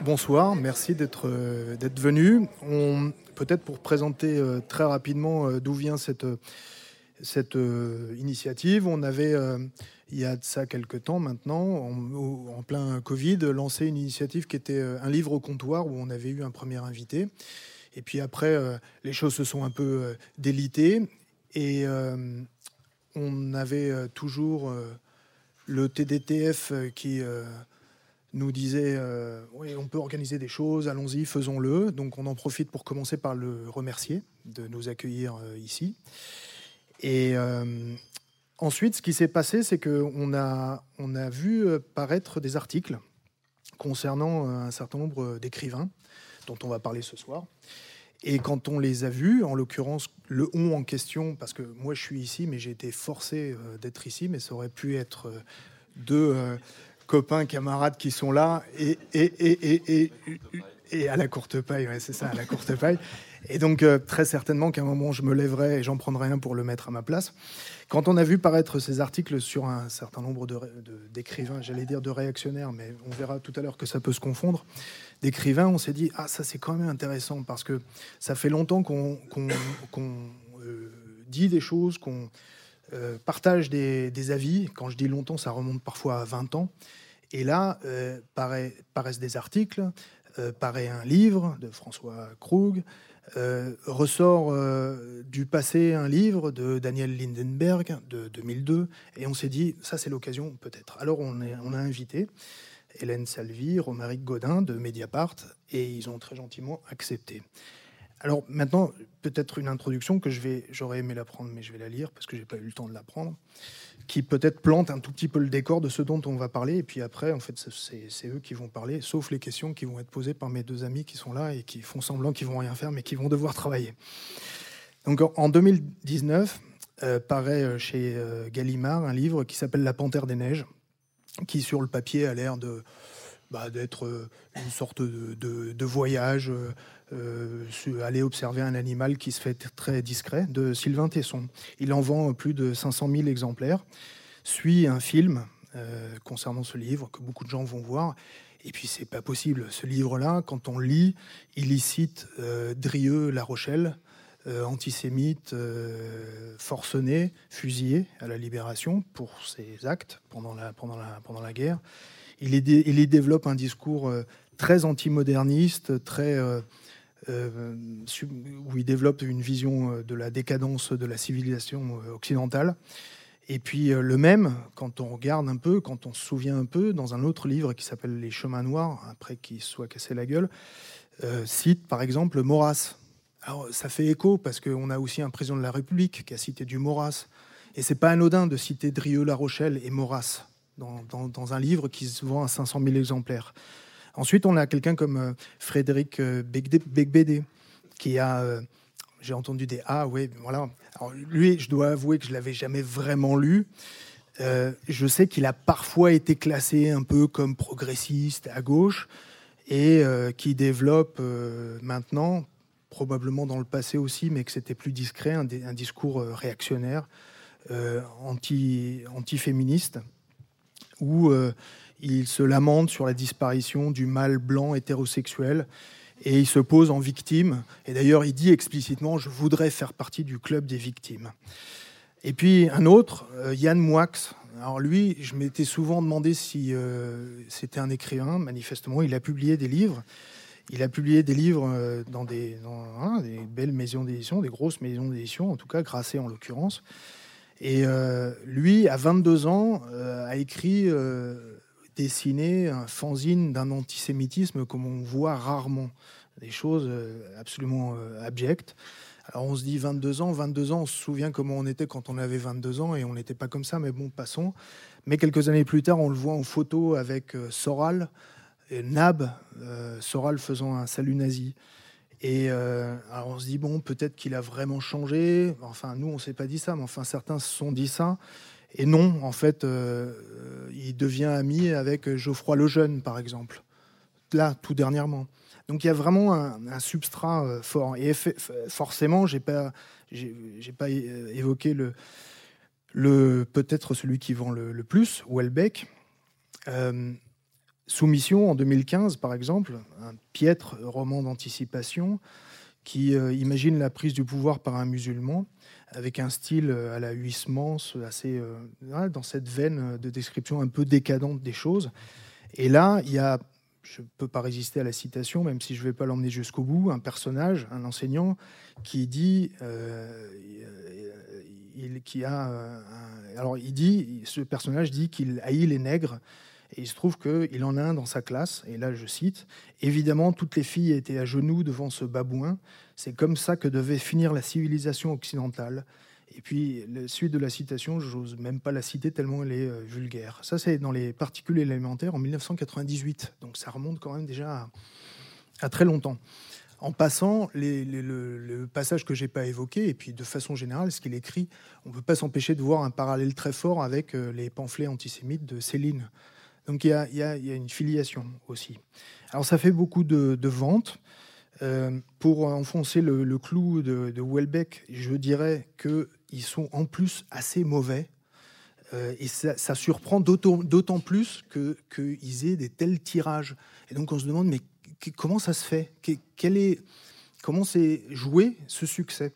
Bonsoir, merci d'être d'être venu. Peut-être pour présenter très rapidement d'où vient cette, cette initiative, on avait il y a de ça quelques temps maintenant, en, plein Covid, lancé une initiative qui était un livre au comptoir où on avait eu un premier invité. Et puis après, les choses se sont un peu délitées et on avait toujours le TDTF qui nous disait oui, on peut organiser des choses, allons-y, faisons-le. Donc on en profite pour commencer par le remercier de nous accueillir ici. Et ensuite, ce qui s'est passé, c'est qu'on a, on a vu paraître des articles concernant un certain nombre d'écrivains dont on va parler ce soir. Et quand on les a vus, en l'occurrence le on en question, parce que moi je suis ici, mais j'ai été forcé d'être ici, mais ça aurait pu être deux copains, camarades qui sont là et, et, et, à la courte paille, c'est ça, à la courte paille. Et donc, euh, très certainement qu'à un moment, je me lèverai et j'en prendrai un pour le mettre à ma place. Quand on a vu paraître ces articles sur un certain nombre d'écrivains, de, j'allais dire de réactionnaires, mais on verra tout à l'heure que ça peut se confondre, d'écrivains, on s'est dit, ah, ça c'est quand même intéressant parce que ça fait longtemps qu'on euh, dit des choses, qu'on euh, partage des, avis. Quand je dis longtemps, ça remonte parfois à 20 ans. Et là, euh, paraissent des articles, paraît un livre de François Krug, ressort du passé un livre de Daniel Lindenberg de 2002, et on s'est dit, ça c'est l'occasion peut-être. Alors on a invité Hélène Salvi, Romaric Godin de Mediapart, et ils ont très gentiment accepté. Alors maintenant, peut-être une introduction que je vais, j'aurais aimé la prendre, mais je vais la lire parce que j'ai pas eu le temps de la prendre, qui peut-être plante un tout petit peu le décor de ce dont on va parler. Et puis après, en fait, c'est eux qui vont parler, sauf les questions qui vont être posées par mes deux amis qui sont là et qui font semblant qu'ils vont rien faire, mais qui vont devoir travailler. Donc en 2019, euh, paraît euh, chez euh, Gallimard un livre qui s'appelle La Panthère des Neiges, qui sur le papier a l'air de bah, d'être une sorte de, voyage euh, aller observer un animal qui se fait très discret, de Sylvain Tesson. Il en vend plus de 500 000 exemplaires, suit un film euh, concernant ce livre que beaucoup de gens vont voir. Et puis c'est pas possible. Ce livre-là, quand on lit, il y cite euh, Drieux, La Rochelle, antisémite, forcené, fusillé à la Libération pour ses actes pendant la, pendant la, pendant la guerre. Il il y développe un discours très antimoderniste, très euh, où il développe une vision euh, de la décadence de la civilisation euh, occidentale. Et puis le même, quand on regarde un peu, quand on se souvient un peu, dans un autre livre qui s'appelle Les Chemins Noirs, après qu'il soit cassé la gueule, cite par exemple Maurras. Alors ça fait écho parce qu'on a aussi un président de la République qui a cité du Maurras. Et c'est pas anodin de citer Drieux-La Rochelle et Maurras dans, dans, dans, un livre qui se vend à 500 000 exemplaires. Ensuite, on a quelqu'un comme euh, Frédéric euh, Becbédé, qui a, euh, j'ai entendu des ah oui, voilà. Alors, lui, je dois avouer que je l'avais jamais vraiment lu. je sais qu'il a parfois été classé un peu comme progressiste à gauche et qui développe maintenant, probablement dans le passé aussi, mais que c'était plus discret, un, discours réactionnaire, anti, anti-féministe, où il se lamente sur la disparition du mâle blanc hétérosexuel et il se pose en victime. Et d'ailleurs, il dit explicitement Je voudrais faire partie du club des victimes. Et puis un autre, euh, Yann Moix. Alors lui, je m'étais souvent demandé si euh, c'était un écrivain. Manifestement, il a publié des livres. Il a publié des livres euh, dans, des, hein, des, belles maisons d'édition, des grosses maisons d'édition, en tout cas, Grasset en l'occurrence. Et lui, à 22 ans, a écrit dessiner un fanzine d'un antisémitisme comme on voit rarement. Des choses euh, absolument euh, abjectes. Alors on se dit 22 ans, 22 ans, on se souvient comment on était quand on avait 22 ans et on n'était pas comme ça, mais bon, passons. Mais quelques années plus tard, on le voit en photo avec euh, Soral, Nab, Soral faisant un salut nazi. Et alors on se dit, bon, peut-être qu'il a vraiment changé. Enfin, nous, on ne s'est pas dit ça, mais enfin, certains se sont dit ça. Et non, en fait, euh, il devient ami avec Geoffroy Lejeune, par exemple, là, tout dernièrement. Donc il y a vraiment un, substrat euh, fort. Et forcément, j'ai pas, j'ai pas évoqué le, le peut-être celui qui vend le, plus, Welbeck. Euh, Soumission, en 2015, par exemple, un piètre roman d'anticipation qui imagine la prise du pouvoir par un musulman avec un style à la Huysmans, assez dans cette veine de description un peu décadente des choses. Et là, il y a je ne peux pas résister à la citation, même si je ne vais pas l'emmener jusqu'au bout, un personnage, un enseignant, qui dit, euh, il, qui a, alors il dit, ce personnage dit qu'il haït les nègres, et il se trouve qu'il en a un dans sa classe, et là je cite, évidemment toutes les filles étaient à genoux devant ce babouin, c'est comme ça que devait finir la civilisation occidentale. Et puis, la suite de la citation, j'ose même pas la citer tellement elle est euh, vulgaire. Ça, c'est dans les particules élémentaires en 1998. Donc, ça remonte quand même déjà à, très longtemps. En passant, le, passage que j'ai pas évoqué, et puis de façon générale, ce qu'il écrit, on ne peut pas s'empêcher de voir un parallèle très fort avec euh, les pamphlets antisémites de Céline. Donc il y a, une filiation aussi. Alors ça fait beaucoup de ventes. Euh, pour enfoncer le, clou de, de, Welbeck, je dirais qu'ils sont en plus assez mauvais. Euh, et ça, surprend d'autant plus qu'ils aient des tels tirages. Et donc on se demande, mais comment ça se fait? Quel est, Comment s'est joué ce succès?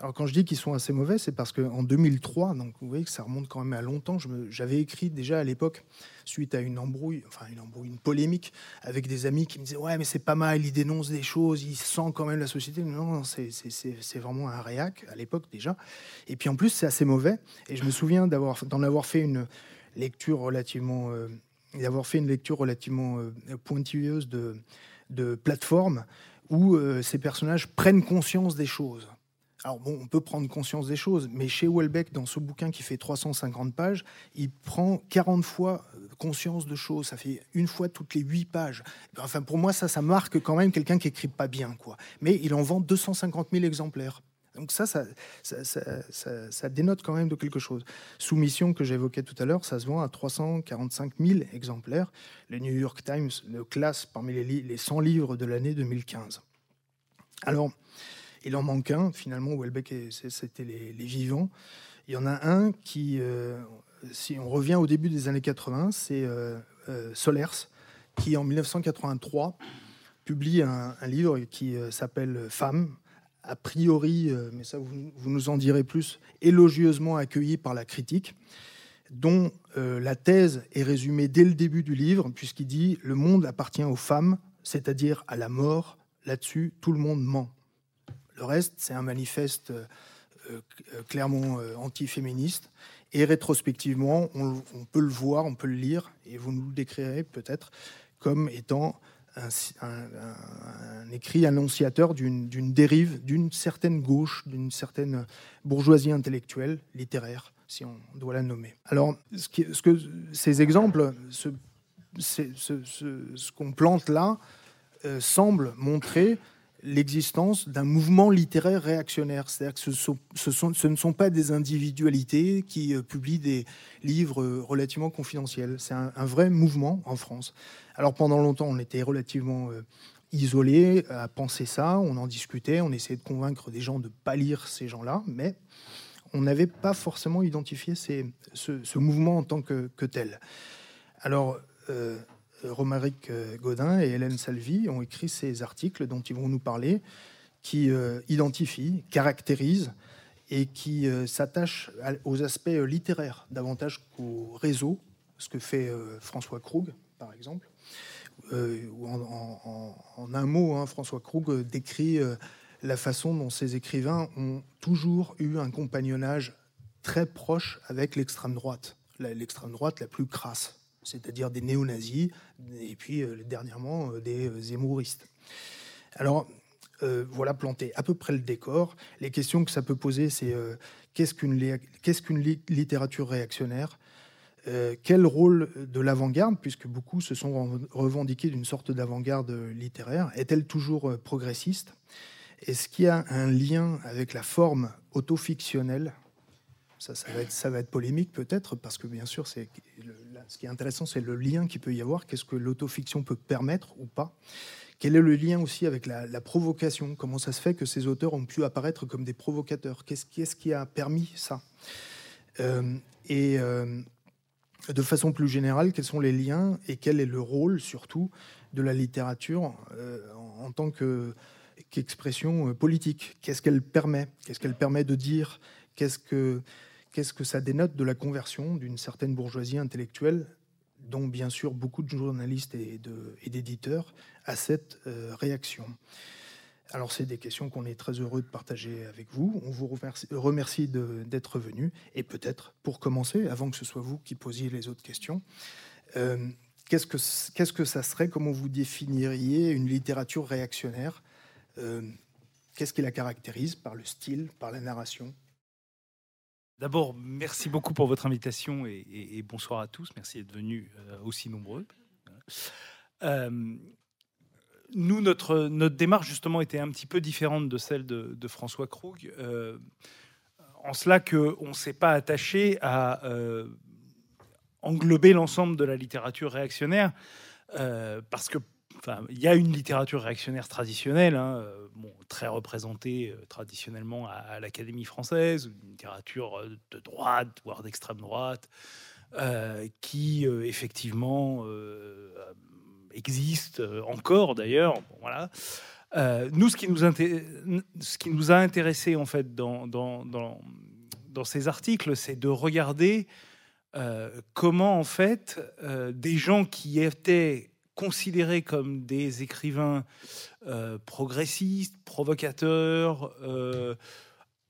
Alors quand je dis qu'ils sont assez mauvais, c'est parce qu'en 2003, donc vous voyez que ça remonte quand même à longtemps, j'avais écrit déjà à l'époque, suite à une embrouille, enfin une embrouille, une polémique avec des amis qui me disaient ouais mais c'est pas mal, il dénonce des choses, il sent quand même la société. Non, c'est vraiment un réac à l'époque déjà. Et puis en plus c'est assez mauvais. Et je me souviens d'en avoir fait une lecture relativement, euh, d'avoir fait une lecture relativement euh, pointilleuse de de plateforme où euh, ces personnages prennent conscience des choses. Alors bon, on peut prendre conscience des choses, mais chez Welbeck, dans ce bouquin qui fait 350 pages, il prend 40 fois euh, conscience de choses. Ça fait une fois toutes les 8 pages. Enfin, pour moi, ça, ça marque quand même quelqu'un qui écrit pas bien, quoi. Mais il en vend 250 000 exemplaires. Donc ça ça, ça, dénote quand même de quelque chose. Soumission que j'évoquais tout à l'heure, ça se vend à 345 000 exemplaires. Le New York Times le classe parmi les, les 100 livres de l'année 2015. Alors, il en manque un, finalement, Welbeck, c'était les, vivants. Il y en a un qui, euh, si on revient au début des années 80, c'est euh, euh, Solers, qui en 1983 publie un, livre qui s'appelle Femmes, a priori, mais ça vous, vous, nous en direz plus, élogieusement accueilli par la critique, dont la thèse est résumée dès le début du livre, puisqu'il dit Le monde appartient aux femmes, c'est-à-dire à la mort. Là-dessus, tout le monde ment. Le reste, c'est un manifeste euh, euh, clairement euh, anti-féministe. Et rétrospectivement, on, peut le voir, on peut le lire, et vous nous le décrirez peut-être comme étant un, écrit annonciateur d'une dérive, d'une certaine gauche, d'une certaine bourgeoisie intellectuelle, littéraire, si on doit la nommer. Alors, ce, que ces exemples, ce, qu'on plante là, semble montrer l'existence d'un mouvement littéraire réactionnaire. C'est-à-dire que ce, ne sont pas des individualités qui euh, publient des livres euh, relativement confidentiels. C'est un, vrai mouvement en France. Alors pendant longtemps, on était relativement euh, isolés à penser ça, on en discutait, on essayait de convaincre des gens de ne pas lire ces gens-là, mais on n'avait pas forcément identifié ce, mouvement en tant que, tel. Alors, Romaric euh, Godin et Hélène Salvi ont écrit ces articles dont ils vont nous parler, qui euh, identifient, caractérisent et qui euh, s'attachent aux aspects littéraires davantage qu'au réseau, ce que fait François Krug, par exemple. en, un mot, hein, François Krug décrit la façon dont ces écrivains ont toujours eu un compagnonnage très proche avec l'extrême droite, l'extrême droite la plus crasse c'est-à-dire des néo-nazis, et puis euh, dernièrement euh, des euh, zémouristes. Alors, voilà planté à peu près le décor. Les questions que ça peut poser, c'est qu'est-ce qu'une littérature réactionnaire? Quel rôle de l'avant-garde, puisque beaucoup se sont revendiqués d'une sorte d'avant-garde littéraire Est-elle toujours progressiste? Est-ce qu'il y a un lien avec la forme autofictionnelle? Ça, va être, polémique peut-être, parce que bien sûr, c'est ce qui est intéressant, c'est le lien qu'il peut y avoir. Qu'est-ce que l'autofiction peut permettre ou pas? Quel est le lien aussi avec la, provocation? Comment ça se fait que ces auteurs ont pu apparaître comme des provocateurs? Qu'est-ce qui, qui, a permis ça? Euh, Et euh, de façon plus générale, quels sont les liens et quel est le rôle surtout de la littérature en tant qu'expression politique? Qu'est-ce qu'elle permet? Qu'est-ce qu'elle permet de dire? Qu'est-ce que qu'est-ce que ça dénote de la conversion d'une certaine bourgeoisie intellectuelle, dont bien sûr beaucoup de journalistes et d'éditeurs, à cette réaction? Alors, c'est des questions qu'on est très heureux de partager avec vous. On vous remercie, d'être venu. Et peut-être, pour commencer, avant que ce soit vous qui posiez les autres questions, euh, qu'est-ce, que, qu'est-ce que ça serait Comment vous définiriez une littérature réactionnaire? Euh, Qu'est-ce qui la caractérise par le style, par la narration? D'abord, merci beaucoup pour votre invitation et, bonsoir à tous. Merci d'être venus euh, aussi nombreux nous, notre, notre démarche, justement, était un petit peu différente de celle de, François Krug, euh, en cela qu'on ne s'est pas attaché à euh, englober l'ensemble de la littérature réactionnaire, euh, parce que il y a une littérature réactionnaire traditionnelle, hein, bon, très représentée traditionnellement à, l'Académie française, une littérature de droite, voire d'extrême droite, qui effectivement existe euh, encore d'ailleurs. voilà. Euh, nous, ce qui nous, a intéressé en fait dans, dans, ces articles, c'est de regarder euh, comment en fait des gens qui étaient considérés comme des écrivains progressistes, provocateurs,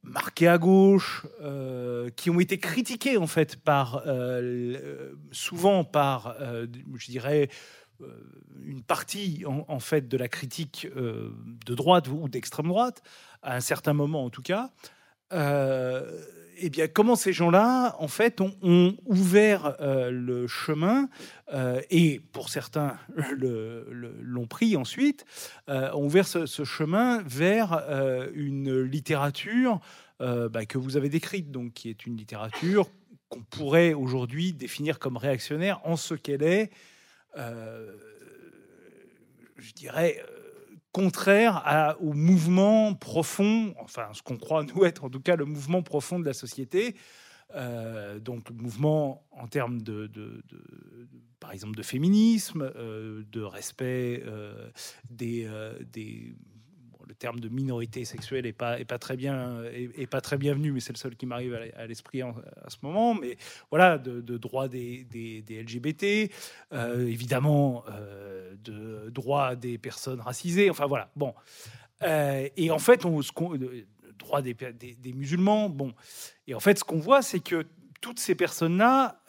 marqués à gauche, qui ont été critiqués en fait par souvent par, je dirais, euh, une partie en, fait de la critique euh, de droite ou d'extrême droite, à un certain moment en tout cas, euh, eh bien, comment ces gens-là, en fait, ont, ouvert le chemin, et pour certains l'ont pris ensuite, ont ouvert ce, chemin vers une littérature bah, que vous avez décrite, donc qui est une littérature qu'on pourrait aujourd'hui définir comme réactionnaire en ce qu'elle est euh, je dirais, euh, contraire au mouvement profond, enfin ce qu'on croit nous être en tout cas le mouvement profond de la société, euh, donc le mouvement en termes de, par exemple de féminisme, de respect des, des le terme de minorité sexuelle est pas, très bien, est, pas très bienvenu, mais c'est le seul qui m'arrive à, l'esprit à ce moment. Mais voilà, de, de droits des, LGBT, euh, évidemment, euh, de droits des personnes racisées. Enfin voilà, bon. Euh, et en fait, on, ce droit des, des, musulmans, bon. Et en fait, ce qu'on voit, c'est que toutes ces personnes-là,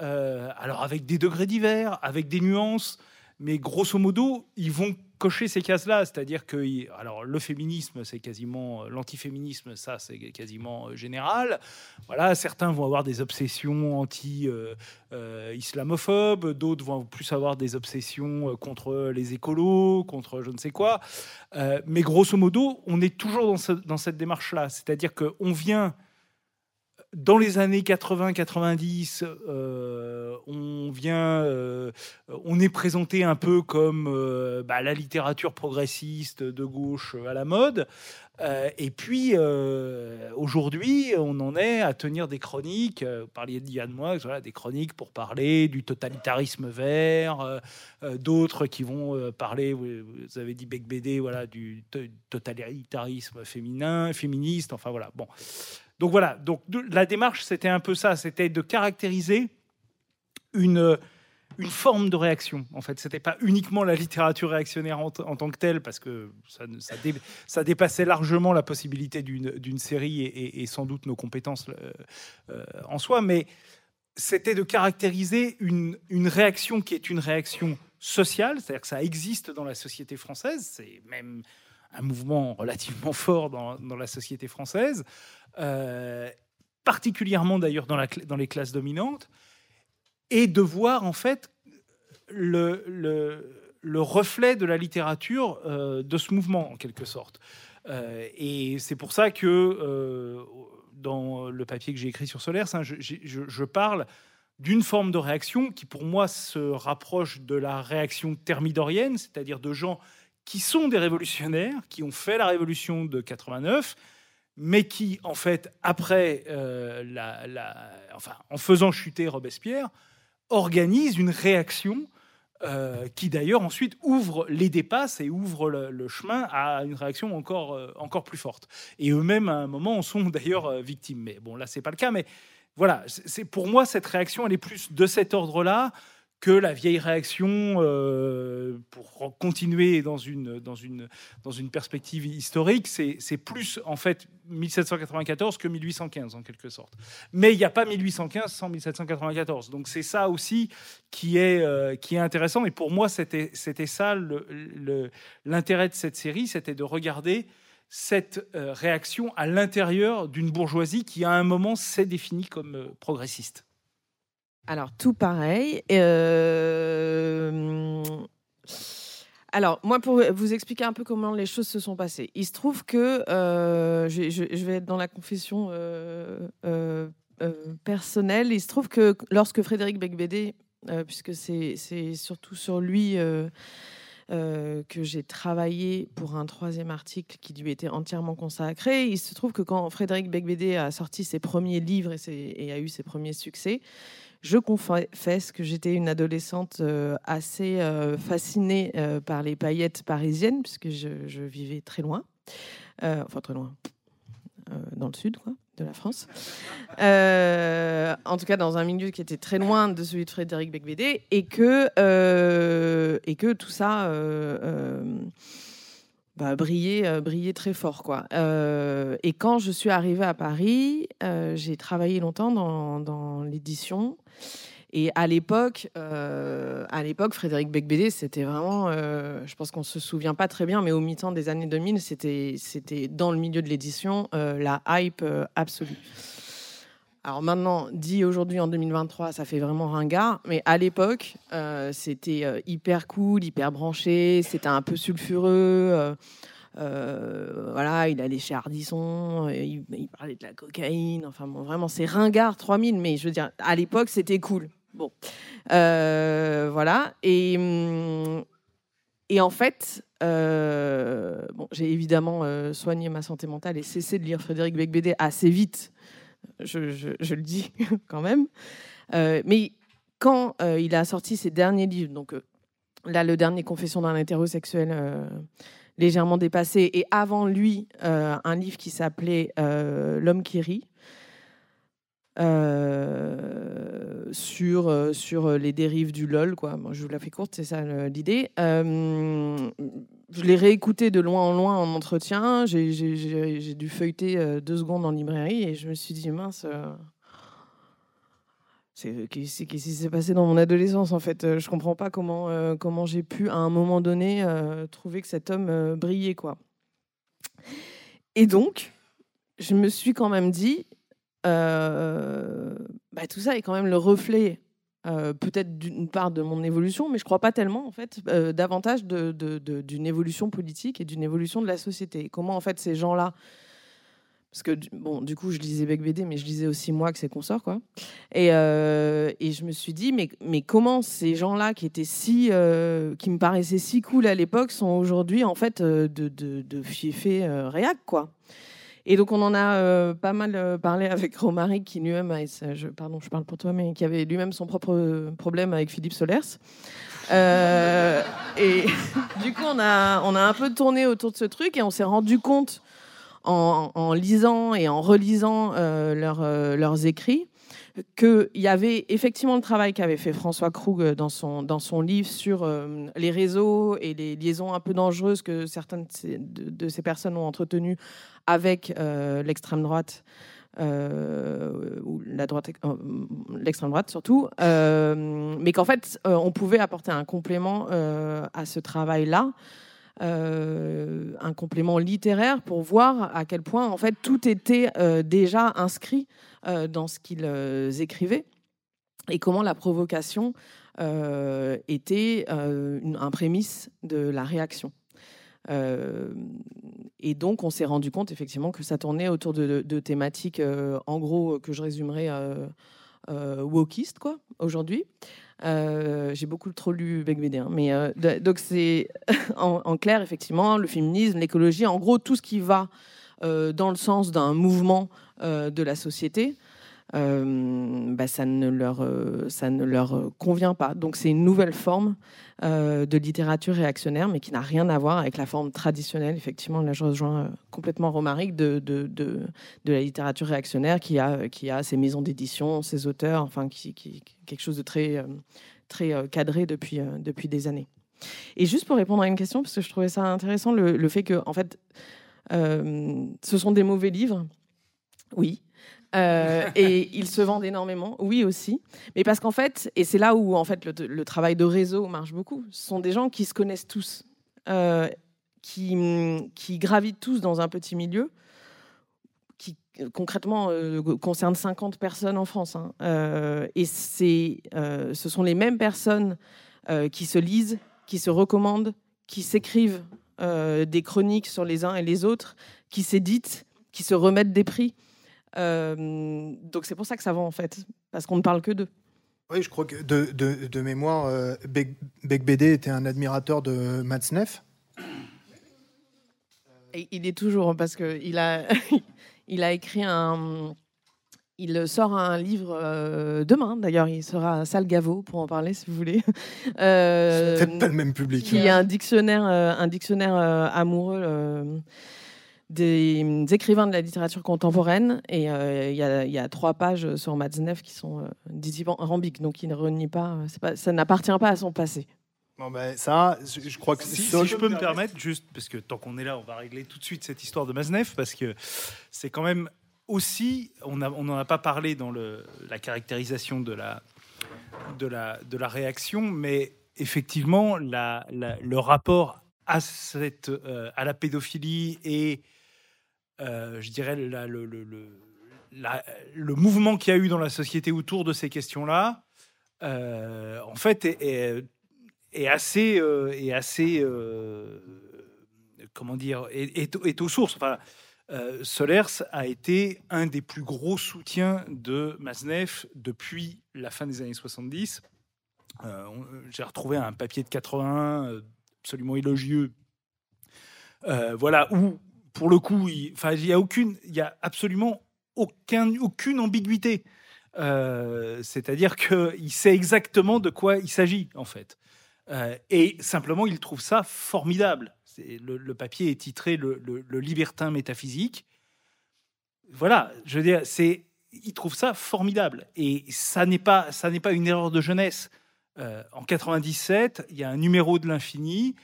alors avec des degrés divers, avec des nuances, mais grosso modo, ils vont cocher ces cases-là, c'est-à-dire que alors le féminisme, c'est quasiment l'antiféminisme, ça c'est quasiment euh, général. Voilà, certains vont avoir des obsessions anti-islamophobes, d'autres vont plus avoir des obsessions euh, contre les écolos, contre je ne sais quoi. Euh, mais grosso modo, on est toujours dans, dans cette démarche-là, c'est-à-dire qu'on vient dans les années 80-90, euh, euh, on est présenté un peu comme euh, bah, la littérature progressiste de gauche à la mode. et puis aujourd'hui, on en est à tenir des chroniques. vous parliez de Yann Moix, voilà, des chroniques pour parler du totalitarisme vert. D'autres qui vont parler, vous avez dit Bec BD, voilà, du totalitarisme féminin, féministe. Enfin voilà, bon. Donc voilà, donc la démarche, c'était un peu ça, c'était de caractériser une, une forme de réaction. En fait, c'était pas uniquement la littérature réactionnaire en, tant que telle, parce que ça, ça, dépassait largement la possibilité d'une série et, sans doute nos compétences euh, euh, en soi, mais c'était de caractériser une, une réaction qui est une réaction sociale, c'est-à-dire que ça existe dans la société française, c'est même un mouvement relativement fort dans, la société française, euh, particulièrement d'ailleurs dans, dans, les classes dominantes, et de voir en fait le, le, reflet de la littérature euh, de ce mouvement en quelque sorte. Euh, et c'est pour ça que dans le papier que j'ai écrit sur Solaire, je, je, parle d'une forme de réaction qui pour moi se rapproche de la réaction thermidorienne, c'est-à-dire de gens qui sont des révolutionnaires, qui ont fait la révolution de 89, mais qui, en fait, après, euh, la, enfin, en faisant chuter Robespierre, organise une réaction euh, qui d'ailleurs ensuite ouvre les dépasse et ouvre le, chemin à une réaction encore, euh, encore plus forte. Et eux-mêmes, à un moment, en sont d'ailleurs victimes. Mais bon, là, c'est pas le cas. Mais voilà, c'est pour moi, cette réaction, elle est plus de cet ordre-là que la vieille réaction, euh, pour continuer dans une, dans une, dans une perspective historique, c'est plus en fait 1794 que 1815 en quelque sorte. Mais il n'y a pas 1815 sans 1794. Donc c'est ça aussi qui est, euh, qui est intéressant. Et pour moi, c'était ça l'intérêt de cette série, c'était de regarder cette euh, réaction à l'intérieur d'une bourgeoisie qui à un moment s'est définie comme progressiste. Alors, tout pareil. Euh, alors, moi, pour vous expliquer un peu comment les choses se sont passées, il se trouve que euh, je, vais être dans la confession euh, personnelle. Il se trouve que lorsque Frédéric Becbédé, puisque c'est surtout sur lui que j'ai travaillé pour un troisième article qui lui était entièrement consacré, il se trouve que quand Frédéric Becbédé a sorti ses premiers livres et a eu ses premiers succès, je confesse que j'étais une adolescente euh, assez euh, fascinée euh, par les paillettes parisiennes, puisque je, vivais très loin, enfin très loin, dans le sud, quoi, de la France. en tout cas, dans un milieu qui était très loin de celui de Frédéric Becbédé, et que, et que tout ça bah, brillait, très fort. Quoi. et quand je suis arrivée à Paris, j'ai travaillé longtemps dans, dans l'édition. Et à l'époque, euh, à l'époque, Frédéric Becbédé, c'était vraiment, euh, je pense qu'on se souvient pas très bien, mais au mi-temps des années 2000, c'était, c'était dans le milieu de l'édition euh, la hype absolue. Alors maintenant, dit aujourd'hui en 2023, ça fait vraiment ringard, mais à l'époque, c'était hyper cool, hyper branché, c'était un peu sulfureux. voilà, il allait chez Ardisson, il, parlait de la cocaïne, enfin bon, vraiment c'est ringard 3000, mais je veux dire, à l'époque c'était cool. Bon, euh, voilà. Et, hum, et en fait, euh, bon, j'ai évidemment euh, soigné ma santé mentale et cessé de lire Frédéric Becbédé assez vite. Je, le dis quand même. mais quand il a sorti ses derniers livres, donc là, le dernier Confession d'un hétérosexuel légèrement dépassé, et avant lui, un livre qui s'appelait L'homme qui rit euh, sur, euh, sur les dérives du LOL. Quoi. je vous la fais courte, c'est ça l'idée. Euh, je l'ai réécouté de loin en loin en entretien. J'ai dû feuilleter deux secondes en librairie et je me suis dit, mince, c'est qu'est-ce qui s'est passé dans mon adolescence en fait? Je comprends pas comment, comment j'ai pu à un moment donné trouver que cet homme brillait. quoi. Et donc, je me suis quand même dit, euh, bah, tout ça est quand même le reflet euh, peut-être d'une part de mon évolution, mais je crois pas tellement en fait, euh, davantage d'une évolution politique et d'une évolution de la société. Comment en fait ces gens-là, parce que bon, du coup je lisais Bec BD, mais je lisais aussi moi que ses consorts quoi, et, et je me suis dit mais mais comment ces gens-là qui étaient si, qui me paraissaient si cool à l'époque sont aujourd'hui en fait de de, réac quoi. Et donc, on en a euh, pas mal euh, parlé avec Romaric, qui lui-même pardon, je parle pour toi, mais qui avait lui-même son propre problème avec Philippe Solers. Euh, et du coup, on a, on a un peu tourné autour de ce truc et on s'est rendu compte en, en, lisant et en relisant leurs écrits qu'il y avait effectivement le travail qu'avait fait François Krug dans son, dans son livre sur les réseaux et les liaisons un peu dangereuses que certaines de, ces personnes ont entretenues avec euh, l'extrême droite. Euh, ou la droite, euh, l'extrême droite surtout, mais qu'en fait on pouvait apporter un complément à ce travail-là, un complément littéraire pour voir à quel point en fait tout était déjà inscrit dans ce qu'ils écrivaient et comment la provocation était un prémisse de la réaction. Euh, et donc, on s'est rendu compte effectivement que ça tournait autour de, thématiques, euh, en gros, que je résumerais euh, wokistes, quoi, aujourd'hui. J'ai beaucoup trop lu Beck hein, mais donc c'est en, clair, effectivement, le féminisme, l'écologie, en gros, tout ce qui va dans le sens d'un mouvement de la société. Bah, ça, ne leur, ça ne leur convient pas. Donc c'est une nouvelle forme de littérature réactionnaire, mais qui n'a rien à voir avec la forme traditionnelle. Effectivement, là je rejoins complètement Romaric de, de, de, la littérature réactionnaire qui a, qui a ses maisons d'édition, ses auteurs, enfin qui, qui, quelque chose de très, très cadré depuis, depuis des années. Et juste pour répondre à une question, parce que je trouvais ça intéressant, le, fait que, en fait, euh, ce sont des mauvais livres, oui. Euh, et ils se vendent énormément, oui aussi. Mais parce qu'en fait, et c'est là où en fait le, travail de réseau marche beaucoup. Ce sont des gens qui se connaissent tous, euh, qui, gravitent tous dans un petit milieu, qui concrètement concerne 50 personnes en France. Hein. et c'est, ce sont les mêmes personnes qui se lisent, qui se recommandent, qui s'écrivent euh, des chroniques sur les uns et les autres, qui s'éditent, qui se remettent des prix. Euh, donc c'est pour ça que ça vend en fait, parce qu'on ne parle que d'eux. Oui, je crois que de, de, mémoire, euh, Beck, BD était un admirateur de Matzneff. Et il est toujours, parce qu'il a, il a écrit un, il sort un livre euh, demain, d'ailleurs, il sera à Salle Gaveau pour en parler si vous voulez. Euh, peut-être pas le même public. Il y a un dictionnaire, euh, un dictionnaire euh, amoureux des écrivains de la littérature contemporaine, et il y, y, a trois pages sur Matzneff qui sont dithyrambiques, donc il ne renie pas, pas ça n'appartient pas à son passé. Bon ben ça, je crois que si, si je peux me permettre, juste parce que tant qu'on est là, on va régler tout de suite cette histoire de Matzneff, parce que c'est quand même aussi, on n'en a pas parlé dans la caractérisation de la, de, la, de la réaction, mais effectivement, le rapport à, cette, euh, à la pédophilie et, euh, je dirais, le, le, mouvement qu'il y a eu dans la société autour de ces questions-là, euh, en fait, est, est, assez, est assez comment dire, est, est, aux sources. Enfin, euh, Solers a été un des plus gros soutiens de Maznev depuis la fin des années 70. Euh, j'ai retrouvé un papier de 81 euh, absolument élogieux. voilà, où, pour le coup, il n'y a, y a absolument aucun, aucune ambiguïté. C'est-à-dire qu'il sait exactement de quoi il s'agit, en fait. et simplement, il trouve ça formidable le, papier est titré le, libertin métaphysique. Voilà, je veux dire, il trouve ça formidable. Et ça n'est pas, ça n'est pas une erreur de jeunesse. Euh, en 97, il y a un numéro de l'infini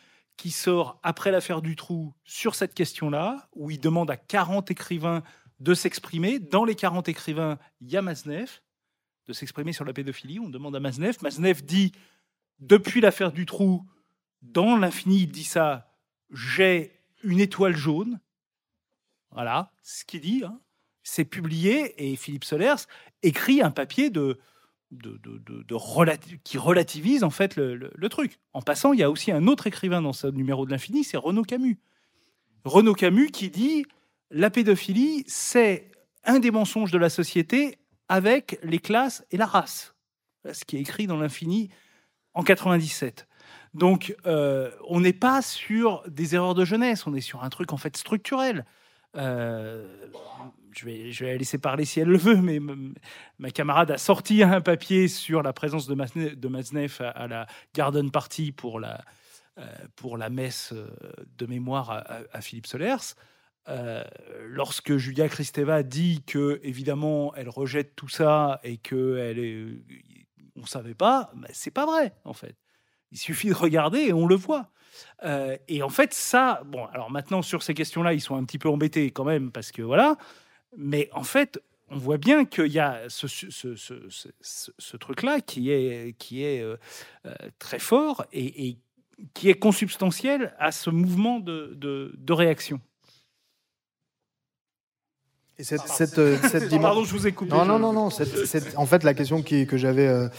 qui sort après l'affaire du trou sur cette question-là, où il demande à 40 écrivains de s'exprimer. Dans les 40 écrivains, il y a Maznev, de s'exprimer sur la pédophilie. On demande à Maznev. Maznev dit, depuis l'affaire du trou, dans l'infini, il dit ça, j'ai une étoile jaune. Voilà ce qu'il dit. Hein. C'est publié et Philippe Solers écrit un papier de, de, qui relativise en fait le, truc. En passant, il y a aussi un autre écrivain dans ce numéro de l'infini, c'est Renaud Camus. Renaud Camus qui dit la pédophilie, c'est un des mensonges de la société avec les classes et la race. Ce qui est écrit dans l'infini en 97. Donc, euh, on n'est pas sur des erreurs de jeunesse, on est sur un truc en fait structurel. Euh, je, vais, la laisser parler si elle le veut, mais ma camarade a sorti un papier sur la présence de, Maznev à, la Garden Party pour la, euh, pour la messe de mémoire à, Philippe Solers. lorsque Julia Kristeva dit que évidemment elle rejette tout ça et que elle est, on savait pas, mais c'est pas vrai en fait. Il suffit de regarder et on le voit. Euh, et en fait, ça, bon, alors maintenant sur ces questions-là, ils sont un petit peu embêtés quand même parce que voilà. Mais en fait, on voit bien qu'il y a ce, ce, truc-là qui est, qui est euh, euh, très fort et, qui est consubstantiel à ce mouvement de, de, réaction. Et cette, cette, dimension... Pardon, je vous ai coupé. Non, non, non, non. en fait, la question qui, que j'avais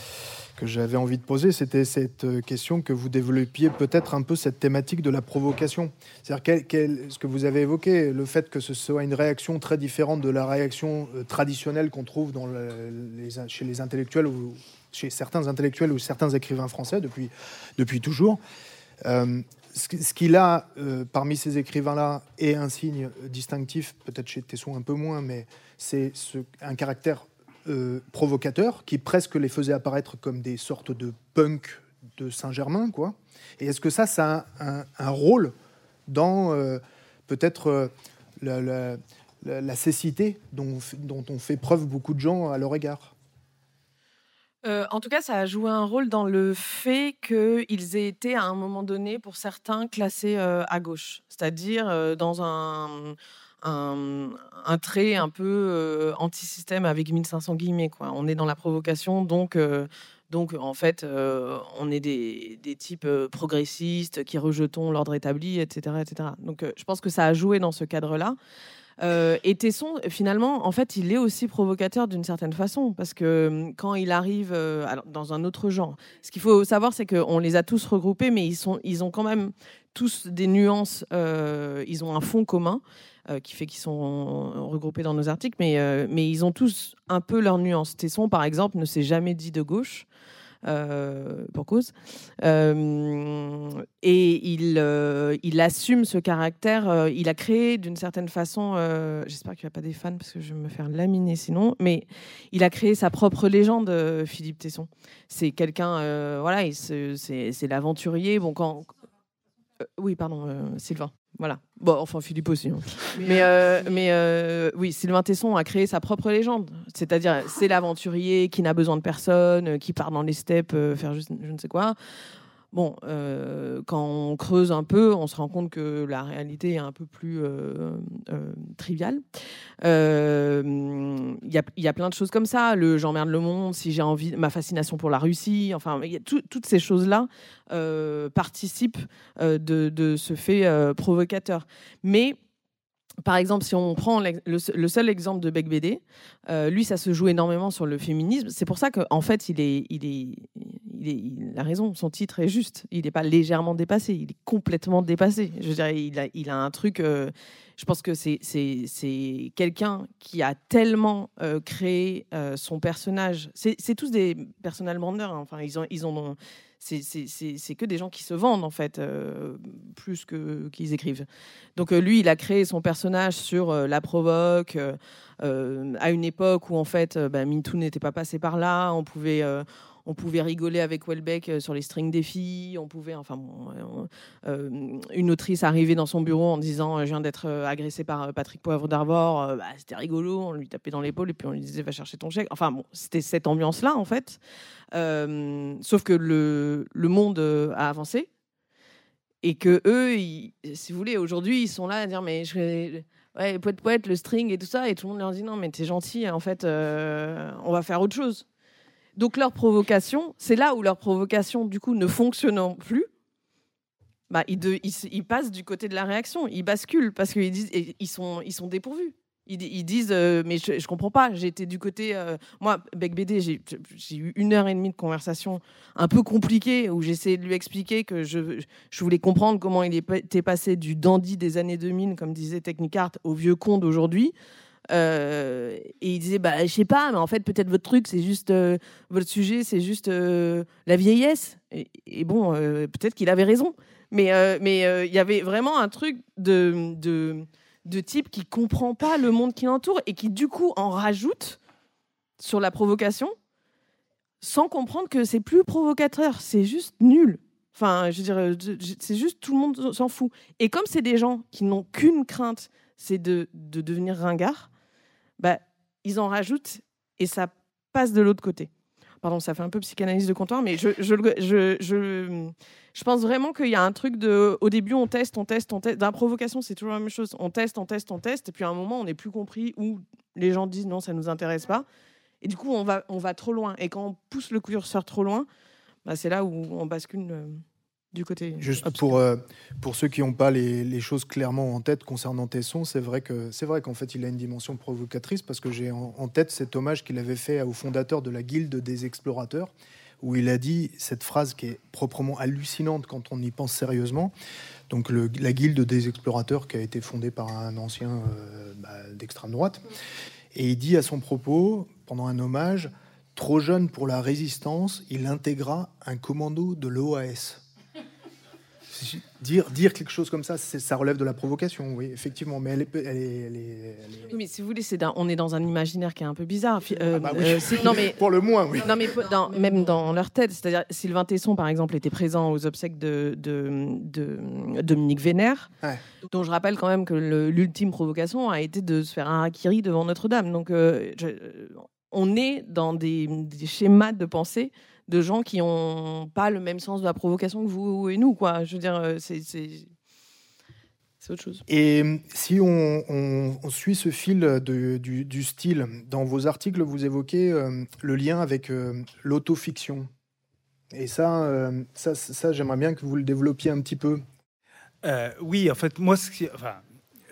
que j'avais envie de poser, c'était cette euh, question que vous développiez peut-être un peu cette thématique de la provocation. C'est-à-dire ce que vous avez évoqué, le fait que ce soit une réaction très différente de la réaction euh, traditionnelle qu'on trouve chez les intellectuels ou chez certains intellectuels ou certains écrivains français depuis, depuis toujours. Euh, ce qu'il a parmi ces écrivains-là est un signe distinctif, peut-être chez Tesson un peu moins, mais c'est un caractère euh, provocateurs qui presque les faisaient apparaître comme des sortes de punk de Saint-Germain, quoi. Et est-ce que ça, ça a un, rôle dans euh, peut-être euh, la, cécité dont, ont fait preuve beaucoup de gens à leur égard? En tout cas, ça a joué un rôle dans le fait qu'ils aient été à un moment donné, pour certains, classés à gauche, c'est-à-dire dans un, un, trait un peu euh, anti-système avec 1500 guillemets. Quoi. On est dans la provocation, donc, euh, donc en fait, euh, on est des, types progressistes qui rejetons l'ordre établi, etc. etc. Donc je pense que ça a joué dans ce cadre-là. et Tesson, finalement, en fait, il est aussi provocateur d'une certaine façon, parce que quand il arrive dans un autre genre, ce qu'il faut savoir, c'est qu'on les a tous regroupés, mais ils, sont, ils ont quand même tous des nuances, ils ont un fond commun. Euh, qui fait qu'ils sont regroupés dans nos articles, mais, euh, mais ils ont tous un peu leur nuance. Tesson, par exemple, ne s'est jamais dit de gauche. Euh, pour cause. et il, il assume ce caractère. il a créé d'une certaine façon, j'espère qu'il n'y a pas des fans parce que je vais me faire laminer sinon, mais il a créé sa propre légende, Philippe Tesson. C'est quelqu'un, voilà, c'est l'aventurier. Bon, quand. oui, pardon, Sylvain. Voilà. Bon, enfin Philippe aussi. Hein. Mais, euh, mais euh, oui, Sylvain Tesson a créé sa propre légende. C'est-à-dire, c'est l'aventurier qui n'a besoin de personne, euh, qui part dans les steppes faire juste, je ne sais quoi. Bon, euh, quand on creuse un peu, on se rend compte que la réalité est un peu plus euh, euh, triviale. Il y, a plein de choses comme ça. Le j'emmerde le monde, si j'ai envie, ma fascination pour la Russie, enfin, toutes ces choses-là participent de, de, ce fait provocateur. Mais par exemple, si on prend le, seul exemple de Beck BD, lui, ça se joue énormément sur le féminisme. C'est pour ça qu'en fait, il est, il est, il, a raison, son titre est juste. Il n'est pas légèrement dépassé, il est complètement dépassé. Je dirais, il a, il a un truc. Euh, je pense que c'est quelqu'un qui a tellement euh, créé euh, son personnage. C'est tous des personnels branders. Hein. Enfin, ils ont, ils ont c'est que des gens qui se vendent en fait plus que qu'ils écrivent. Donc lui, il a créé son personnage sur la provoque à une époque où en fait, bah, MeToo n'était pas passé par là. On pouvait on pouvait rigoler avec Welbeck euh, sur les strings des filles, on pouvait, enfin, euh, euh, une autrice arrivait dans son bureau en disant je viens d'être agressée par Patrick Poivre d'Arvor, bah, c'était rigolo, on lui tapait dans l'épaule et puis on lui disait va chercher ton chèque. Enfin bon, c'était cette ambiance-là en fait. sauf que le, monde a avancé et que eux, si vous voulez, aujourd'hui, ils sont là à dire mais je ouais, poète poète, le string et tout ça, et tout le monde leur dit non mais t'es gentil, en fait, on va faire autre chose. Donc leur provocation, c'est là où leur provocation, du coup, ne fonctionnant plus, bah, ils, passent du côté de la réaction, ils basculent parce qu'ils disent, ils sont, ils sont dépourvus. Ils, disent, euh, mais je, ne comprends pas. Été du côté, euh, moi, Bec BD, j'ai eu une heure et demie de conversation un peu compliquée où j'essayais de lui expliquer que je, je, voulais comprendre comment il était passé du dandy des années 2000, comme disait Technicart, au vieux con d'aujourd'hui. Euh, et il disait, bah, je sais pas, mais en fait, peut-être votre truc, c'est juste, euh, votre sujet, c'est juste euh, la vieillesse. Et, bon, peut-être qu'il avait raison. Mais mais il y avait vraiment un truc de, de, de type qui comprend pas le monde qui l'entoure et qui, du coup, en rajoute sur la provocation sans comprendre que c'est plus provocateur, c'est juste nul. Enfin, je veux dire, c'est juste tout le monde s'en fout. Et comme c'est des gens qui n'ont qu'une crainte, c'est de, de, devenir ringard, bah, ils en rajoutent et ça passe de l'autre côté. Pardon, ça fait un peu psychanalyse de comptoir, mais je, je, je, je, je pense vraiment qu'il y a un truc de. Au début, on teste, on teste, on teste. Dans la provocation, c'est toujours la même chose. On teste, on teste, on teste. Et puis à un moment, on n'est plus compris où les gens disent non, ça ne nous intéresse pas. Et du coup, on va, on va trop loin. Et quand on pousse le curseur trop loin, bah, c'est là où on bascule. Euh, du côté. Juste pour, euh, pour ceux qui n'ont pas les, les, choses clairement en tête concernant Tesson, c'est vrai que c'est vrai qu'en fait il a une dimension provocatrice parce que j'ai en, tête cet hommage qu'il avait fait au fondateur de la Guilde des explorateurs où il a dit cette phrase qui est proprement hallucinante quand on y pense sérieusement. Donc le, la Guilde des explorateurs qui a été fondée par un ancien euh, bah, d'extrême droite et il dit à son propos pendant un hommage trop jeune pour la résistance, il intégra un commando de l'OAS dire, dire quelque chose comme ça, ça relève de la provocation, oui, effectivement. Mais elle est. Elle est, Oui, mais si vous voulez, on est dans un imaginaire qui est un peu bizarre. Euh, ah bah euh, non, mais, Pour le moins, oui. Non, mais dans, même dans leur tête, c'est-à-dire Sylvain Tesson, par exemple, était présent aux obsèques de, de, de Dominique Vénère, dont je rappelle quand même que l'ultime provocation a été de se faire un harakiri devant Notre-Dame. Donc, euh, on est dans des, des schémas de pensée de gens qui n'ont pas le même sens de la provocation que vous et nous. Quoi. Je veux dire, euh, c'est autre chose. Et si on, suit ce fil du, style, dans vos articles, vous évoquez euh, le lien avec euh, l'autofiction. Et ça, ça, ça j'aimerais bien que vous le développiez un petit peu. oui, en fait, moi, ce qui, enfin,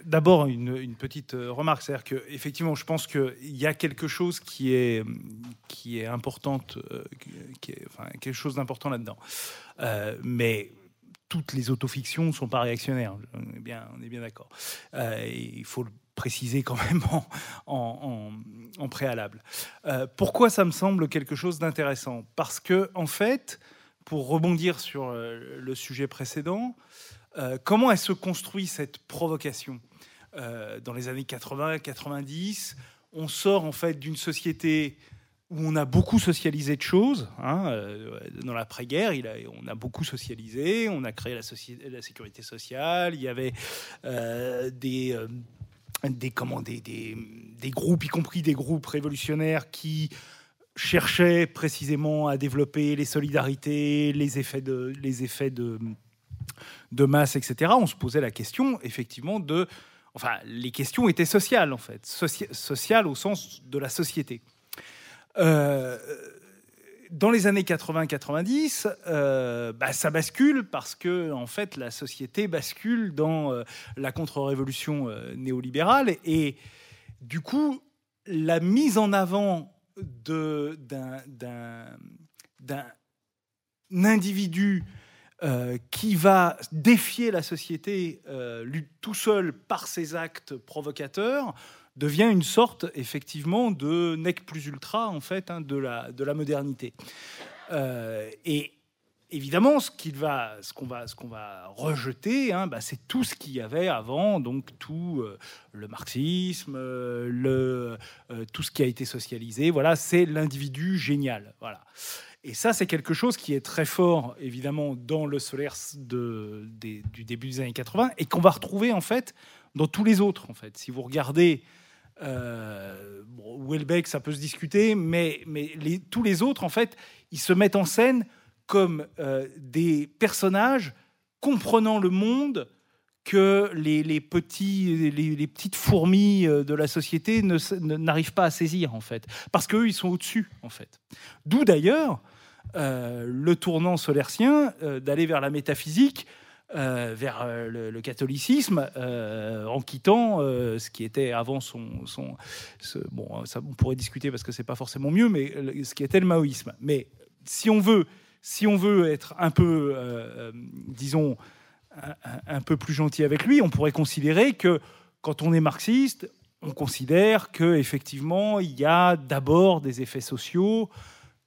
D'abord, une, petite euh, remarque, c'est-à-dire que effectivement, je pense qu'il y a quelque chose qui est qui est importante, euh, quelque chose d'important là-dedans. Euh, mais toutes les autofictions ne sont pas réactionnaires. On est bien, bien d'accord. il faut le préciser quand même en, préalable. pourquoi ça me semble quelque chose d'intéressant? Parce que en fait, pour rebondir sur le sujet précédent, comment se construit cette provocation? Euh, dans les années 80-90. On sort en fait d'une société où on a beaucoup socialisé de choses. Hein, euh, dans l'après-guerre, on a beaucoup socialisé, on a créé la, sécurité sociale, il y avait euh, des, comment, des, des, groupes, y compris des groupes révolutionnaires, qui cherchaient précisément à développer les solidarités, les effets de, les effets de, de masse, etc. On se posait la question, effectivement, de Enfin, les questions étaient sociales, en fait, sociales au sens de la société. Euh, dans les années 80-90, euh, bah, ça bascule parce que en fait la société bascule dans euh, la contre-révolution néolibérale et du coup la mise en avant d'un individu euh, qui va défier la société euh, tout seul par ses actes provocateurs devient une sorte effectivement de nec plus ultra en fait hein, de, la, de la modernité. Euh, et évidemment, ce qu'il va, ce qu'on va, ce qu'on va rejeter, hein, bah, c'est tout ce qu'il y avait avant, donc tout le marxisme, le, tout ce qui a été socialisé. Voilà, c'est l'individu génial. Voilà. Et ça, c'est quelque chose qui est très fort, évidemment, dans le solaire du début des années 80 et qu'on va retrouver, en fait, dans tous les autres, en fait. Si vous regardez euh, ça peut se discuter, mais, tous les autres, en fait, ils se mettent en scène comme euh, des personnages comprenant le monde que les, petits, les, petites fourmis euh, de la société n'arrivent pas à saisir, en fait. Parce qu'eux, ils sont au-dessus, en fait. D'où d'ailleurs euh, le tournant solercien euh, d'aller vers la métaphysique, euh, vers le, catholicisme, en quittant ce qui était avant son, bon, on pourrait discuter parce que c'est pas forcément mieux, mais ce qui était le maoïsme. Mais si on veut, si on veut être un peu, disons, un, peu plus gentil avec lui, on pourrait considérer que quand on est marxiste, on considère que effectivement il y a d'abord des effets sociaux,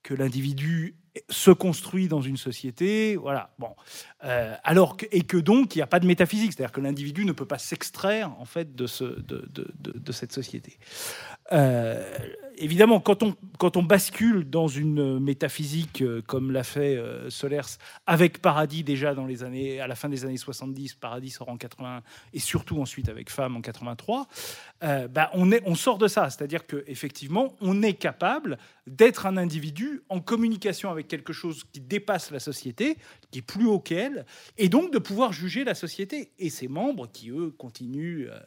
que l'individu se construit dans une société, voilà. Bon, euh, alors que, et que donc il n'y a pas de métaphysique, c'est-à-dire que l'individu ne peut pas s'extraire en fait de, ce, de, cette société. Euh, évidemment, quand on, quand on bascule dans une métaphysique euh, comme l'a fait Solers avec Paradis déjà dans les années, à la fin des années 70, Paradis sort en 80 et surtout ensuite avec Femme en 83, bah on, est, on sort de ça, c'est-à-dire que effectivement on est capable d'être un individu en communication avec quelque chose qui dépasse la société, qui est plus haut qu'elle, et donc de pouvoir juger la société et ses membres qui, eux, continuent euh,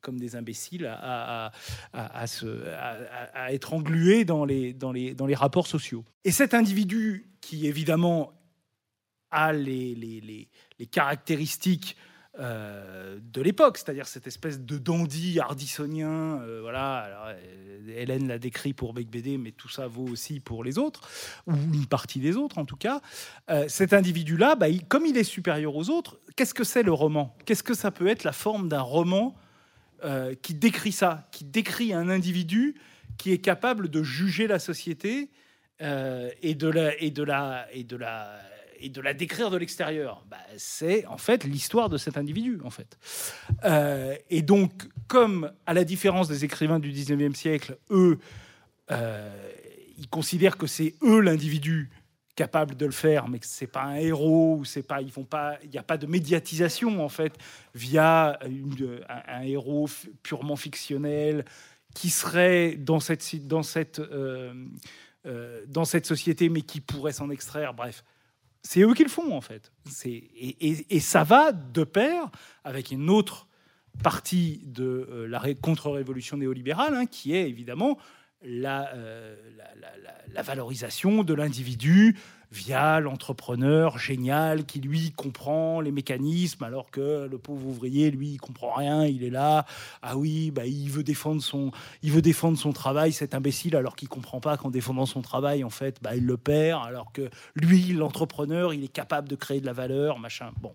comme des imbéciles à, à, se, à, être englués dans les, dans, les, dans les rapports sociaux. Et cet individu qui, évidemment, a les, les, les caractéristiques euh, de l'époque, c'est-à-dire cette espèce de dandy hardissonien. Euh, voilà, euh, Hélène l'a décrit pour Bec BD, mais tout ça vaut aussi pour les autres, ou une partie des autres en tout cas. cet individu-là, bah, comme il est supérieur aux autres, qu'est-ce que c'est le roman? Qu'est-ce que ça peut être la forme d'un roman qui décrit ça, qui décrit un individu qui est capable de juger la société et de la et de la et de la et de la décrire de l'extérieur. Bah, c'est en fait l'histoire de cet individu, en fait. et donc, comme à la différence des écrivains du 19e siècle, eux, ils considèrent que c'est eux l'individu capable de le faire, mais que c'est pas un héros ou c'est pas, ils pas, il n'y a pas de médiatisation en fait via un, héros purement fictionnel qui serait dans cette dans cette euh, euh, dans cette société, mais qui pourrait s'en extraire. Bref, c'est eux qui le font en fait. Et, ça va de pair avec une autre partie de euh, la contre-révolution néolibérale, hein, qui est évidemment euh, la, valorisation de l'individu via l'entrepreneur génial qui lui comprend les mécanismes alors que le pauvre ouvrier lui il comprend rien il est là. Ah oui bah il veut défendre son il veut défendre son travail cet imbécile alors qu'il comprend pas qu'en défendant son travail en fait bah il le perd alors que lui l'entrepreneur il est capable de créer de la valeur machin. Bon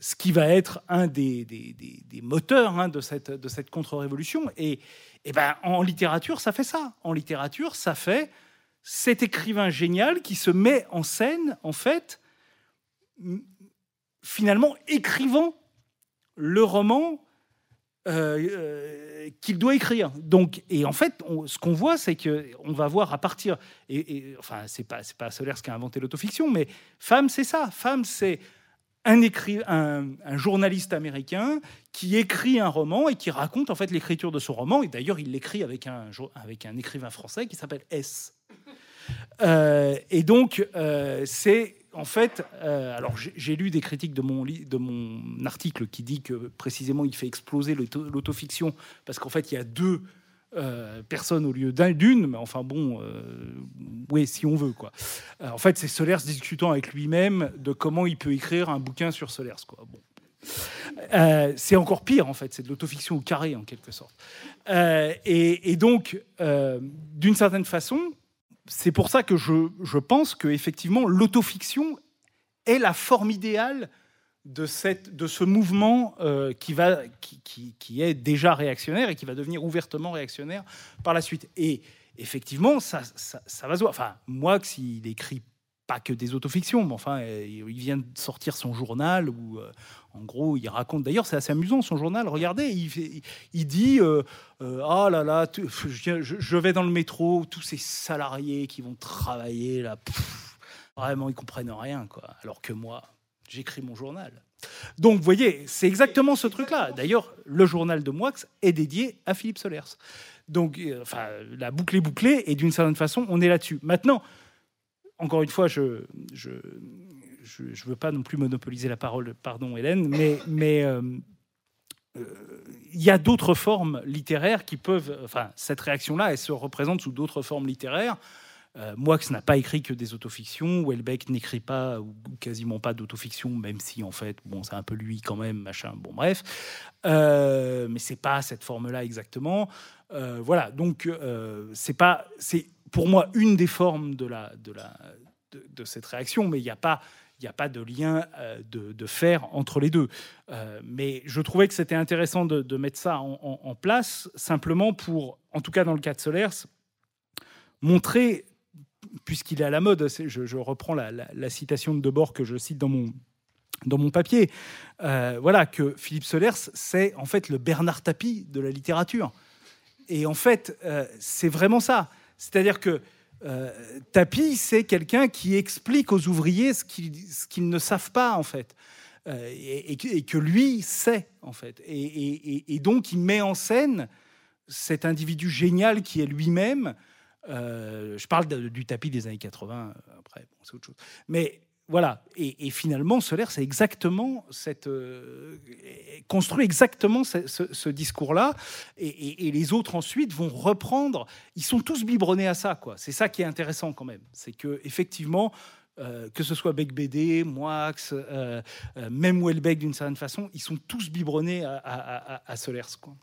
ce qui va être un des, des, des, moteurs hein, de cette, de cette contre-révolution. Et, et ben, en littérature, ça fait ça. En littérature, ça fait cet écrivain génial qui se met en scène, en fait, finalement écrivant le roman euh, euh, qu'il doit écrire. Donc, et en fait, ce qu'on voit, c'est que on va voir à partir. Et, enfin, c'est pas c'est pas Solers qui a inventé l'autofiction, mais Femme, c'est ça. Femme, c'est un, journaliste américain qui écrit un roman et qui raconte en fait l'écriture de son roman. Et d'ailleurs, il l'écrit avec un, avec un écrivain français qui s'appelle S. Euh, et donc, euh, c'est en fait, euh, alors j'ai lu des critiques de mon, de mon article qui dit que précisément il fait exploser l'autofiction parce qu'en fait il y a deux euh, personne au lieu d'une, mais enfin bon, euh, oui, si on veut quoi. Euh, en fait, c'est Solers discutant avec lui-même de comment il peut écrire un bouquin sur Solers quoi. Bon. c'est encore pire en fait, c'est de l'autofiction au carré en quelque sorte. Et, donc, d'une certaine façon, c'est pour ça que je, je pense que effectivement l'autofiction est la forme idéale de, cette, de ce mouvement euh, qui, va, qui, qui, est déjà réactionnaire et qui va devenir ouvertement réactionnaire par la suite. Et effectivement, ça, ça, va se voir. Enfin, moi, s'il écrit pas que des autofictions, mais enfin, euh, il vient de sortir son journal où, euh, en gros, il raconte. D'ailleurs, c'est assez amusant son journal. Regardez, il, il dit Ah là là, je, vais dans le métro, tous ces salariés qui vont travailler là, vraiment, ils comprennent rien, quoi. Alors que moi, j'écris mon journal. Donc, vous voyez, c'est exactement ce truc-là. D'ailleurs, le journal de Moix est dédié à Philippe Solers. Donc, euh, enfin, la boucle est bouclée, et d'une certaine façon, on est là-dessus. Maintenant, encore une fois, je je, je, veux pas non plus monopoliser la parole, pardon Hélène, mais, mais euh, euh, il y a d'autres formes littéraires qui peuvent, enfin, cette réaction-là, elle se représente sous d'autres formes littéraires. Euh, Moix n'a pas écrit que des autofictions. Welbeck n'écrit pas ou quasiment pas d'autofiction, même si en fait, bon, c'est un peu lui quand même, machin. Bon, bref, euh, mais c'est pas cette forme-là exactement. Euh, voilà, donc euh, c'est pas, c'est pour moi une des formes de la de la de, cette réaction, mais il n'y a pas il a pas de lien de, de, faire entre les deux. mais je trouvais que c'était intéressant de, de mettre ça en, en, place, simplement pour, en tout cas dans le cas de Solers, montrer puisqu'il est à la mode, je, reprends la, citation de Debord que je cite dans mon, dans mon papier, euh, voilà, que Philippe Solers, c'est en fait le Bernard Tapie de la littérature. Et en fait, euh, c'est vraiment ça. C'est-à-dire que euh, Tapie, c'est quelqu'un qui explique aux ouvriers ce qu'ils ne savent pas, en fait. Et, que lui sait, en fait. Et, et, donc, il met en scène cet individu génial qui est lui-même, euh, je parle du tapis des années 80, euh, après, c'est autre chose. Mais voilà, et, finalement, Solaire, c'est exactement. Euh, construit exactement ce, discours-là, et, les autres ensuite vont reprendre. Ils sont tous biberonnés à ça, quoi. C'est ça qui est intéressant quand même. C'est que, effectivement, que ce soit Beck BD, Moix, même Welbeck d'une certaine façon, ils sont tous biberonnés à, à, à Solers. Quoi.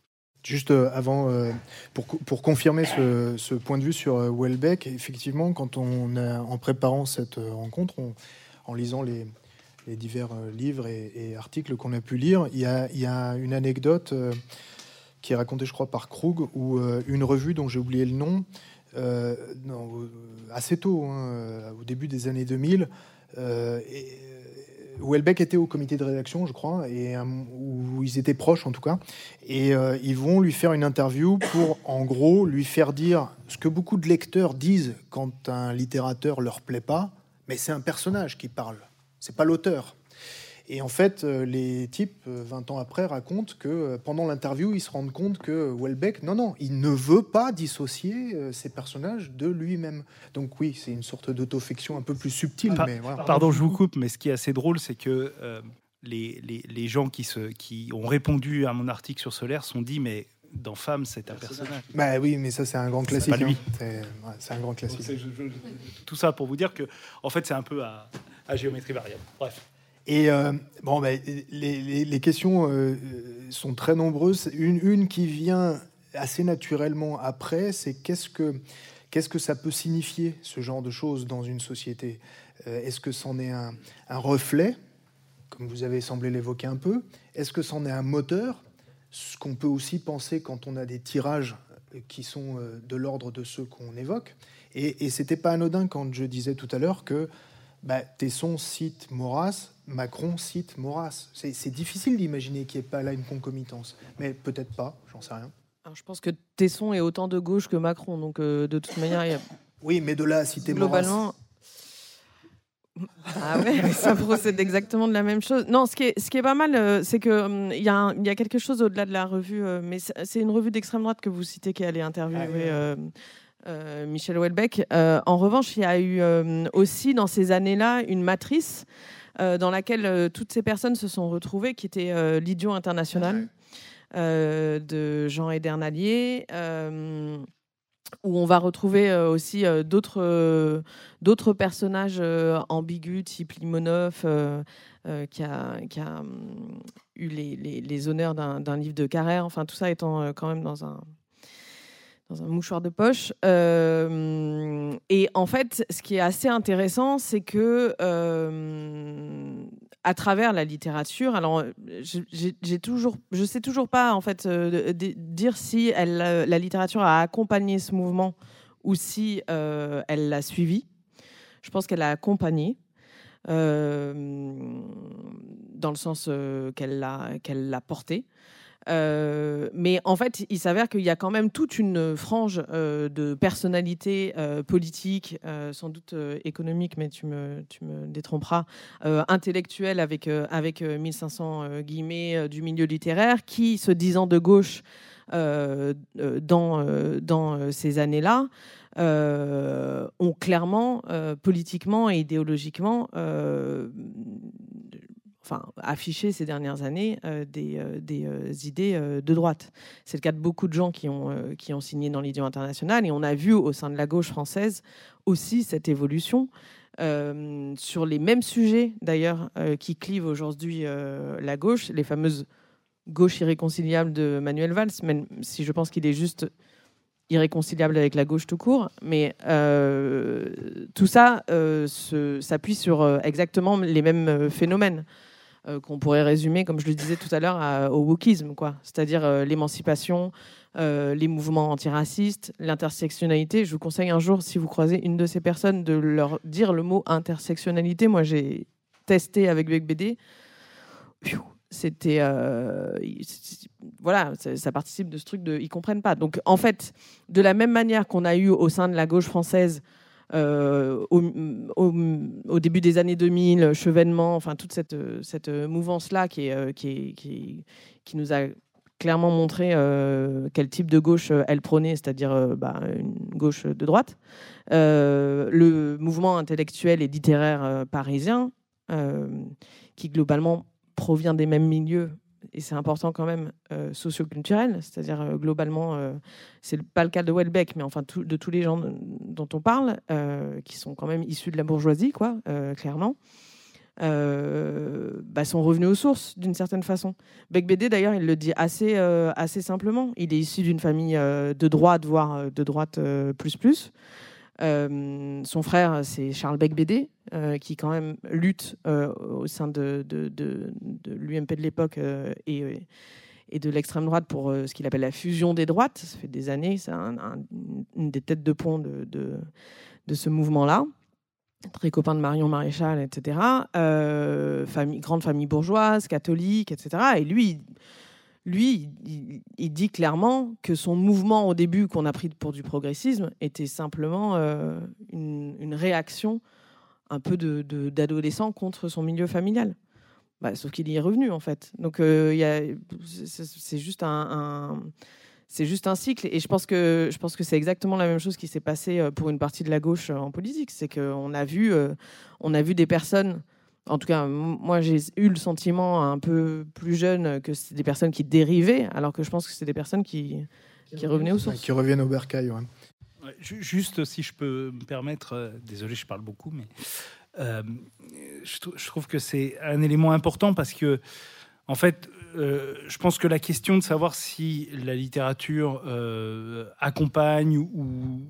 Juste euh, avant, euh, pour, confirmer ce, point de vue sur euh, Welbeck, effectivement, quand on a, en préparant cette rencontre, en lisant les, divers livres et, articles qu'on a pu lire, il y a, une anecdote qui est racontée, je crois, par Krug, ou une revue dont j'ai oublié le nom, assez tôt, hein, au début des années 2000, et, Houellebecq était au comité de rédaction, je crois, et où ils étaient proches en tout cas, et ils vont lui faire une interview pour, en gros, lui faire dire ce que beaucoup de lecteurs disent quand un littérateur leur plaît pas, mais c'est un personnage qui parle, c'est pas l'auteur. Et en fait, euh, les types, 20 euh, ans après, racontent que euh, pendant l'interview, ils se rendent compte que Welbeck, non, non, il ne veut pas dissocier ces personnages de lui-même. Donc oui, c'est une sorte d'autofiction un peu plus subtile. mais Pardon, je vous coupe, mais ce qui est assez drôle, c'est que les, les, les, gens qui, se, qui ont répondu à mon article sur Solaire sont dit, mais dans Femme, c'est un personnage. Bah oui, mais ça, c'est un grand classique. C'est lui. Hein. C'est un grand classique. tout ça pour vous dire que, en fait, c'est un peu à, à géométrie variable. Bref. Et euh, bon, ben, les, questions euh, sont très nombreuses. Une, qui vient assez naturellement après, c'est qu'est-ce que, qu'est-ce que ça peut signifier, ce genre de choses, dans une société? Euh, Est-ce que c'en est un, un, reflet, comme vous avez semblé l'évoquer un peu? Est-ce que c'en est un moteur? Ce qu'on peut aussi penser quand on a des tirages qui sont de l'ordre de ceux qu'on évoque. Et, et c'était pas anodin quand je disais tout à l'heure que bah, Tesson cite Maurras, Macron cite Maurras. C'est difficile d'imaginer qu'il n'y ait pas là une concomitance. Mais peut-être pas, j'en sais rien. je pense que Tesson est autant de gauche que Macron. Donc, euh, de toute manière, il y a... Oui, mais de là à citer Globalement... Ah ouais, ça procède exactement de la même chose. Non, ce qui est, ce qui est pas mal, euh, c'est qu'il hum, il y, a y a quelque chose au-delà de la revue, euh, mais c'est une revue d'extrême droite que vous citez qui allait interviewer ah euh, Michel Houellebecq. Euh, en revanche, il y a eu euh, aussi dans ces années-là une matrice dans laquelle toutes ces personnes se sont retrouvées, qui était l'idiot international de Jean Edernalier où on va retrouver aussi d'autres d'autres personnages ambigus, type Limonov, qui a, qui a eu les, les, les honneurs d'un livre de Carrère, enfin tout ça étant quand même dans un, dans un mouchoir de poche. Euh, et en fait, ce qui est assez intéressant, c'est que euh, à travers la littérature, alors j'ai toujours, je sais toujours pas en fait euh, dire si elle, la littérature a accompagné ce mouvement ou si elle l'a suivi. Je pense qu'elle a accompagné. dans le sens qu'elle l'a l'a porté. Euh, mais en fait, il s'avère qu'il y a quand même toute une frange euh, de personnalités euh, politiques, sans doute économiques, mais tu me, tu me détromperas, intellectuelles avec, avec 1500 guillemets du milieu littéraire, qui, se disant de gauche dans, dans ces années-là, ont clairement, politiquement et idéologiquement, enfin, affiché ces dernières années euh, des, euh, euh, idées de droite. C'est le cas de beaucoup de gens qui ont, signé dans l'idiot international et on a vu au sein de la gauche française aussi cette évolution. sur les mêmes sujets d'ailleurs qui clivent aujourd'hui la gauche, les fameuses gauches irréconciliables de Manuel Valls, même si je pense qu'il est juste irréconciliable avec la gauche tout court, mais tout ça s'appuie sur exactement les mêmes phénomènes. Euh, qu'on pourrait résumer, comme je le disais tout à l'heure, au wokisme, quoi. C'est-à-dire euh, l'émancipation, euh, les mouvements antiracistes, l'intersectionnalité. Je vous conseille un jour, si vous croisez une de ces personnes, de leur dire le mot intersectionnalité. Moi, j'ai testé avec BD. C'était voilà, ça, participe de ce truc de ils comprennent pas. Donc en fait, de la même manière qu'on a eu au sein de la gauche française euh, au, début des années 2000, Chevènement, enfin toute cette, cette mouvance-là qui, est, qui, qui, qui, nous a clairement montré euh, quel type de gauche elle prônait, c'est-à-dire euh, bah, une gauche de droite. le mouvement intellectuel et littéraire parisien, qui globalement provient des mêmes milieux et c'est important quand même, euh, socioculturel, c'est-à-dire euh, globalement, euh, c'est pas le cas de Welbeck, mais enfin de tous les gens dont on parle, qui sont quand même issus de la bourgeoisie, quoi, clairement, bah, sont revenus aux sources d'une certaine façon. Beck BD, d'ailleurs, il le dit assez, assez simplement. Il est issu d'une famille de droite, voire de droite plus plus. Euh, son frère, c'est Charles Beck Bédé, euh, qui quand même lutte euh, au sein de, l'UMP de l'époque et, et, de l'extrême droite pour ce qu'il appelle la fusion des droites. Ça fait des années, c'est une des têtes de pont de, ce mouvement-là. très copain de Marion Maréchal, etc. grande famille bourgeoise, catholique, etc. Et lui, lui, il, dit clairement que son mouvement au début qu'on a pris pour du progressisme était simplement une, réaction un peu d'adolescent contre son milieu familial. Bah, sauf qu'il y est revenu en fait. Donc euh, c'est juste un, cycle. Et je pense que c'est exactement la même chose qui s'est passé euh, pour une partie de la gauche euh, en politique. C'est qu'on a vu des personnes. En tout cas, moi, j'ai eu le sentiment un peu plus jeune que c'est des personnes qui dérivaient, alors que je pense que c'est des personnes qui, qui, revenaient aux sources. Qui reviennent au bercail, Juste, si je peux me permettre, désolé, je parle beaucoup, mais euh, je, trouve que c'est un élément important parce que, en fait, euh, je pense que la question de savoir si la littérature euh, accompagne ou,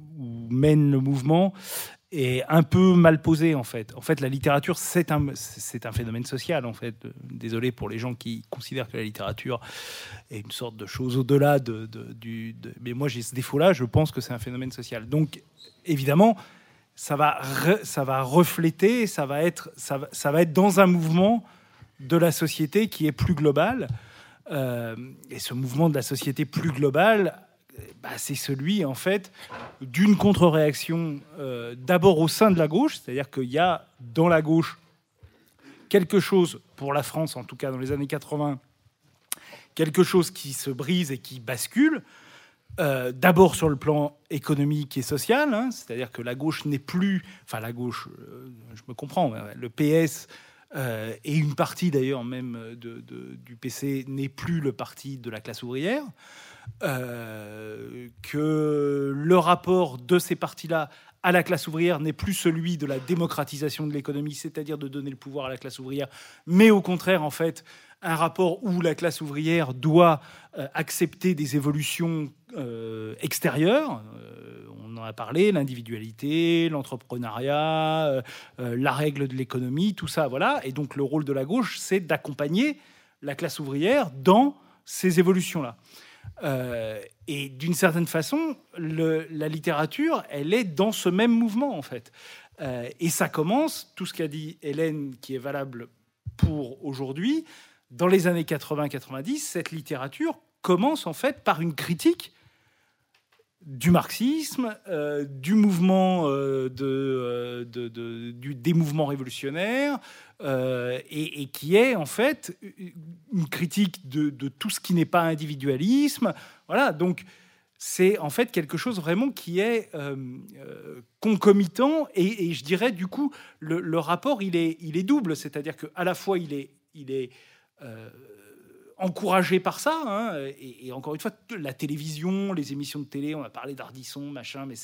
mène le mouvement est un peu mal posée en fait. En fait, la littérature c'est un c'est un phénomène social en fait. Désolé pour les gens qui considèrent que la littérature est une sorte de chose au-delà de, du. mais moi j'ai ce défaut-là. Je pense que c'est un phénomène social. Donc évidemment, ça va, ça va refléter, ça va, être, ça, va, ça va être dans un mouvement de la société qui est plus global. Euh, et ce mouvement de la société plus globale, bah, c'est celui en fait d'une contre-réaction euh, d'abord au sein de la gauche, c'est-à-dire qu'il y a dans la gauche quelque chose, pour la France en tout cas dans les années 80, quelque chose qui se brise et qui bascule. Euh, d'abord sur le plan économique et social, hein, c'est-à-dire que la gauche n'est plus, enfin la gauche, euh, je me comprends, le PS euh, et une partie d'ailleurs même du PC n'est plus le parti de la classe ouvrière, que le rapport de ces partis-là à la classe ouvrière n'est plus celui de la démocratisation de l'économie, c'est-à-dire de donner le pouvoir à la classe ouvrière, mais au contraire en fait un rapport où la classe ouvrière doit accepter des évolutions euh, extérieures. Euh, on en a parlé, l'individualité, l'entrepreneuriat, euh, la règle de l'économie, tout ça, voilà. Et donc le rôle de la gauche, c'est d'accompagner la classe ouvrière dans ces évolutions-là. Et d'une certaine façon, la littérature, elle est dans ce même mouvement, en fait. et ça commence, tout ce qu'a dit Hélène, qui est valable pour aujourd'hui, dans les années 80-90, cette littérature commence en fait par une critique du marxisme, euh, du mouvement euh, euh, des mouvements révolutionnaires, et, qui est en fait une critique de, tout ce qui n'est pas individualisme. Voilà, donc c'est en fait quelque chose vraiment qui est concomitant, et, je dirais du coup le, rapport il est, double, c'est-à-dire qu'à la fois il est encouragé par ça. Hein, et, encore une fois, la télévision, les émissions de télé, on a parlé d'Ardisson, machin, mais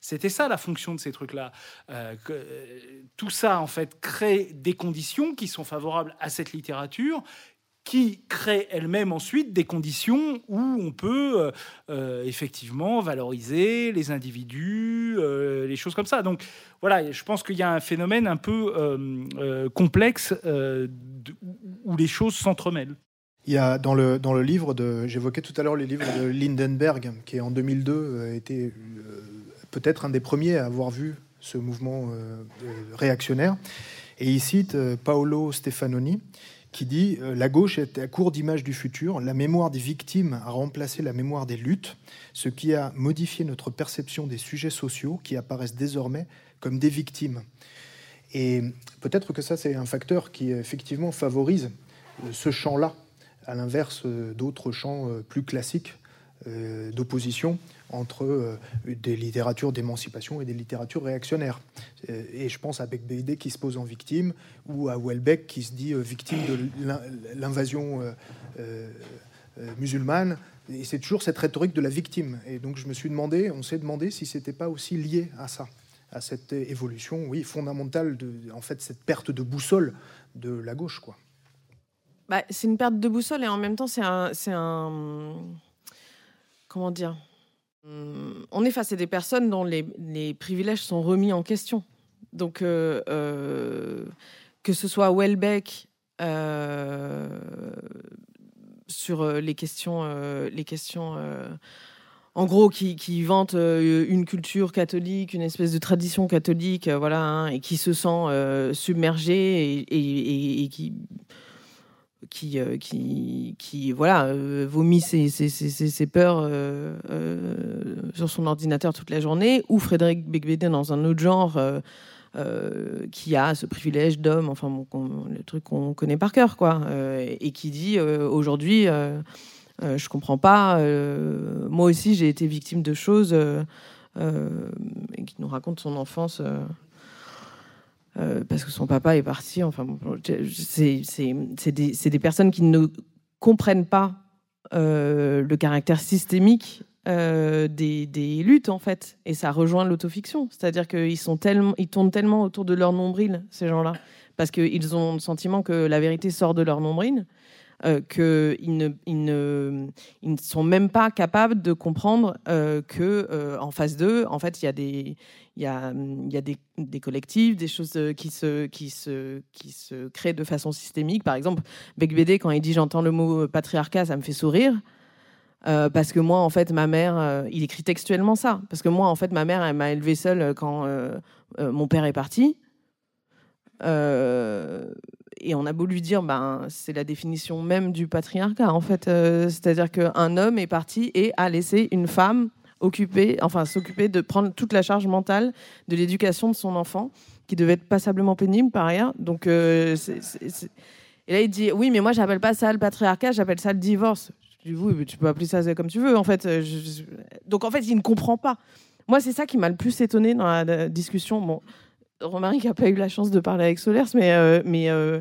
c'était ça la fonction de ces trucs-là. Euh, euh, tout ça, en fait, crée des conditions qui sont favorables à cette littérature qui crée elle-même ensuite des conditions où on peut euh, effectivement valoriser les individus, les choses comme ça. Donc voilà, je pense qu'il y a un phénomène un peu complexe où les choses s'entremêlent. Il y a dans le, dans le livre de, j'évoquais tout à l'heure les livres de Lindenberg, qui en 2002 a été euh, peut-être un des premiers à avoir vu ce mouvement euh, réactionnaire. Et il cite euh, Paolo Stefanoni, qui dit La gauche est à court d'image du futur. La mémoire des victimes a remplacé la mémoire des luttes, ce qui a modifié notre perception des sujets sociaux qui apparaissent désormais comme des victimes. Et peut-être que ça, c'est un facteur qui effectivement favorise ce champ-là à l'inverse euh, d'autres champs euh, plus classiques euh, d'opposition entre des littératures d'émancipation et des littératures réactionnaires. Et je pense à Beck Bédé qui se pose en victime, ou à Welbeck qui se dit victime de l'invasion musulmane. Et c'est toujours cette rhétorique de la victime. Et donc je me suis demandé, on s'est demandé si c'était pas aussi lié à ça, à cette évolution, oui, fondamentale de, en fait, cette perte de boussole de la gauche, quoi. Bah, c'est une perte de boussole et en même temps, c'est un, un. Comment dire On est face à des personnes dont les, privilèges sont remis en question. Donc, euh, euh, que ce soit Welbeck euh, sur les questions, les questions en gros, qui, qui vante une culture catholique, une espèce de tradition catholique, voilà, hein, et qui se sent submergé et, qui qui, qui, qui, voilà, vomit ses, ses, ses, peurs sur son ordinateur toute la journée, ou Frédéric Becbédé dans un autre genre, euh, qui a ce privilège d'homme, enfin le truc qu'on connaît par cœur, quoi, euh, et qui dit euh, aujourd'hui, je comprends pas, moi aussi j'ai été victime de choses, et qui nous raconte son enfance. Parce que son papa est parti. Enfin, c'est des, des, personnes qui ne comprennent pas le caractère systémique euh, des, luttes en fait. Et ça rejoint l'autofiction. C'est-à-dire qu'ils tellement tournent tellement autour de leur nombril ces gens-là. Parce qu'ils ont le sentiment que la vérité sort de leur nombril euh, qu'ils ne, sont même pas capables de comprendre euh, que euh, en face d'eux en fait il y a des des, collectifs, des choses qui se, qui, se, créent de façon systémique. Par exemple, Beck BD, quand il dit j'entends le mot patriarcat, ça me fait sourire. Euh, parce que moi, en fait, ma mère, euh, il écrit textuellement ça. Parce que moi, en fait, ma mère, elle m'a élevé seule quand euh, mon père est parti. Et on a beau lui dire, ben, c'est la définition même du patriarcat, en fait. C'est-à-dire qu'un homme est parti et a laissé une femme occuper, enfin, s'occuper de prendre toute la charge mentale de l'éducation de son enfant, qui devait être passablement pénible par ailleurs. Donc, et là, il dit, oui, mais moi, j'appelle pas ça le patriarcat, j'appelle ça le divorce tu peux appeler ça comme tu veux, en fait. Euh, donc, en fait, il ne comprend pas. Moi, c'est ça qui m'a le plus étonné dans la discussion. Romaric n'a pas eu la chance de parler avec Solers, mais, euh, mais euh,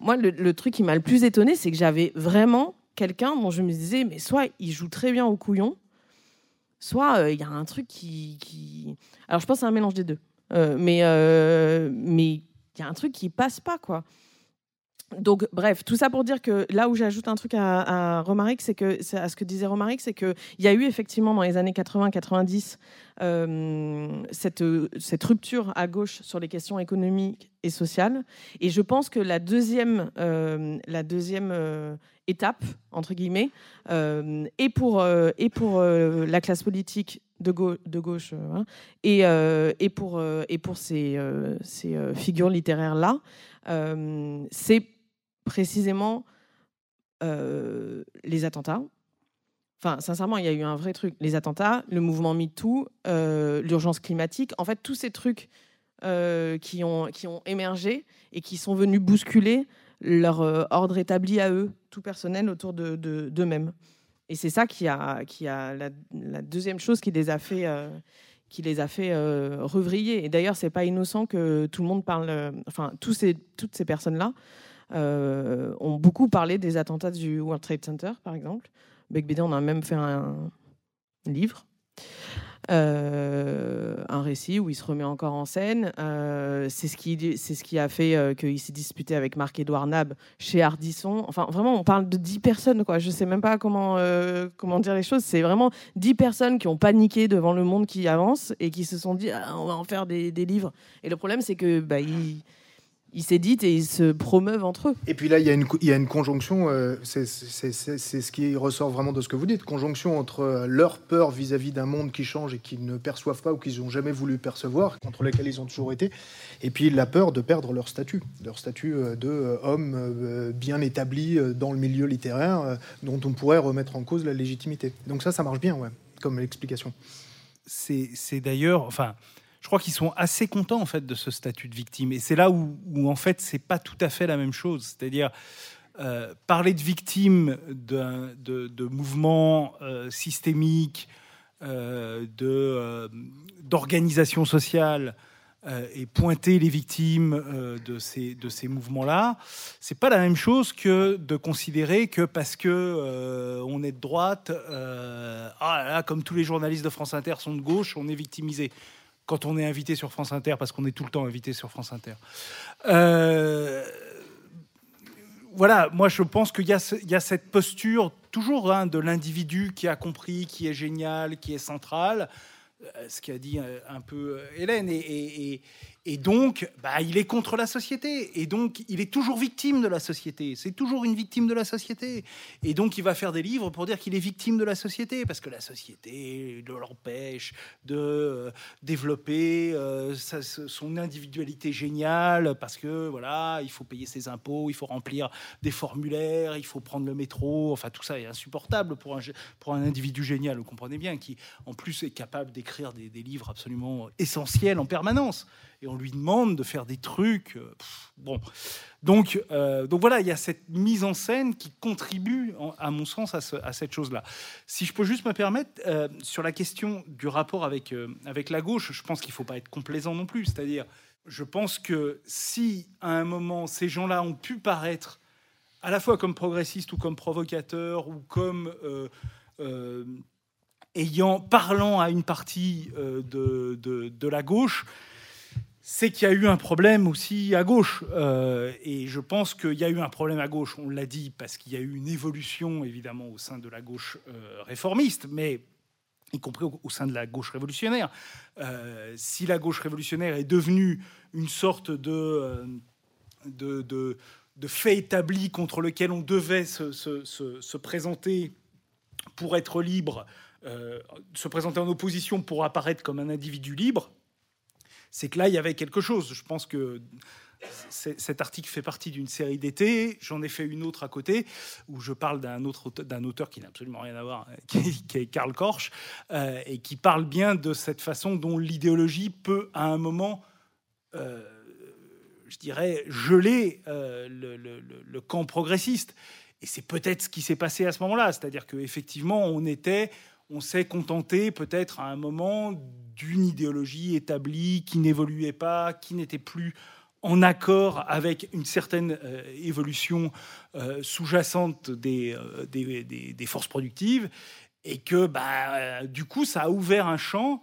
moi, le, truc qui m'a le plus étonné, c'est que j'avais vraiment quelqu'un dont je me disais, mais soit il joue très bien au couillon, soit il y a un truc qui, Alors, je pense c'est un mélange des deux. mais mais il y a un truc qui passe pas, quoi donc, bref, tout ça pour dire que là où j'ajoute un truc à, Romaric, c'est que, à ce que disait Romaric, c'est qu'il y a eu effectivement dans les années 80-90 euh, cette, rupture à gauche sur les questions économiques et sociales. Et je pense que la deuxième, euh, la deuxième euh, étape, entre guillemets, et pour, et pour la classe politique de, gauche hein, et, et, pour, et pour ces figures littéraires-là, c'est précisément euh, les attentats. Enfin, sincèrement, il y a eu un vrai truc. Les attentats, le mouvement MeToo, euh, l'urgence climatique, en fait, tous ces trucs euh, qui, ont, qui ont émergé et qui sont venus bousculer leur ordre établi à eux, tout personnel, autour d'eux de, Et c'est ça qui a, qui a la, deuxième chose qui les a fait, qui les a fait revriller. Et d'ailleurs, c'est pas innocent que tout le monde parle, enfin, tous ces, toutes ces personnes-là euh, ont beaucoup parlé des attentats du World Trade Center, par exemple. Beck BD, on a même fait un, livre. Euh, un récit où il se remet encore en scène. Euh, c'est ce qui c'est ce qui a fait qu'il s'est disputé avec Marc-Édouard Nab chez Ardisson. Enfin, vraiment, on parle de 10 personnes. Quoi. Je sais même pas comment, comment dire les choses. C'est vraiment 10 personnes qui ont paniqué devant le monde qui avance et qui se sont dit ah, on va en faire des, livres. Et le problème, c'est que bah, ils s'éditent et ils se promeuvent entre eux. Et puis là, il y a une, il y a une conjonction, euh, c'est ce qui ressort vraiment de ce que vous dites, conjonction entre euh, leur peur vis-à-vis d'un monde qui change et qu'ils ne perçoivent pas ou qu'ils n'ont jamais voulu percevoir, contre lequel ils ont toujours été, et puis la peur de perdre leur statut, leur statut euh, de bien établi dans le milieu littéraire, dont on pourrait remettre en cause la légitimité. Donc ça, ça marche bien, ouais, comme explication. C'est d'ailleurs, enfin, je crois qu'ils sont assez contents en fait de ce statut de victime. Et c'est là où, en fait c'est pas tout à fait la même chose. C'est-à-dire euh, parler de victime de, mouvements euh, systémiques, euh, de d'organisation sociale et pointer les victimes de ces de ces mouvements-là, c'est pas la même chose que de considérer que parce que on est de droite, ah là, comme tous les journalistes de France Inter sont de gauche, on est victimisé quand on est invité sur France Inter, parce qu'on est tout le temps invité sur France Inter. Euh, voilà, moi je pense qu'il y, a cette posture toujours hein, de l'individu qui a compris, qui est génial, qui est central. ce qu'a dit un peu Hélène. et, et donc, bah, il est contre la société. Et donc, il est toujours victime de la société. C'est toujours une victime de la société. Et donc, il va faire des livres pour dire qu'il est victime de la société, parce que la société l'empêche de euh, développer euh, son individualité géniale, parce que voilà, il faut payer ses impôts, il faut remplir des formulaires, il faut prendre le métro. Enfin, tout ça est insupportable pour un, pour un individu génial, vous comprenez bien, qui en plus est capable d'écrire des livres absolument essentiels en permanence et on lui demande de faire des trucs. Euh, bon, donc, euh, donc voilà, il y a cette mise en scène qui contribue, à mon sens, à, cette chose-là. Si je peux juste me permettre, euh, sur la question du rapport avec, avec la gauche, je pense qu'il ne faut pas être complaisant non plus. C'est-à-dire, je pense que si à un moment ces gens-là ont pu paraître à la fois comme progressistes ou comme provocateurs ou comme ayant parlant à une partie de, de, de la gauche, c'est qu'il y a eu un problème aussi à gauche. Euh, et je pense qu'il y a eu un problème à gauche, on l'a dit, parce qu'il y a eu une évolution, évidemment, au sein de la gauche euh, réformiste, mais y compris au, sein de la gauche révolutionnaire. Euh, si la gauche révolutionnaire est devenue une sorte de, de, fait établi contre lequel on devait se, se présenter pour être libre, se présenter en opposition pour apparaître comme un individu libre, c'est que là, il y avait quelque chose. Je pense que cet article fait partie d'une série d'été. J'en ai fait une autre à côté où je parle d'un autre d'un auteur qui n'a absolument rien à voir, qui est, Karl Korsch, euh, et qui parle bien de cette façon dont l'idéologie peut, à un moment, euh, je dirais, geler euh, le, camp progressiste. Et c'est peut-être ce qui s'est passé à ce moment-là, c'est-à-dire qu'effectivement, on était, on s'est contenté peut-être à un moment d'une idéologie établie qui n'évoluait pas, qui n'était plus en accord avec une certaine euh, évolution euh, sous-jacente euh, des, forces productives, et que bah, du coup, ça a ouvert un champ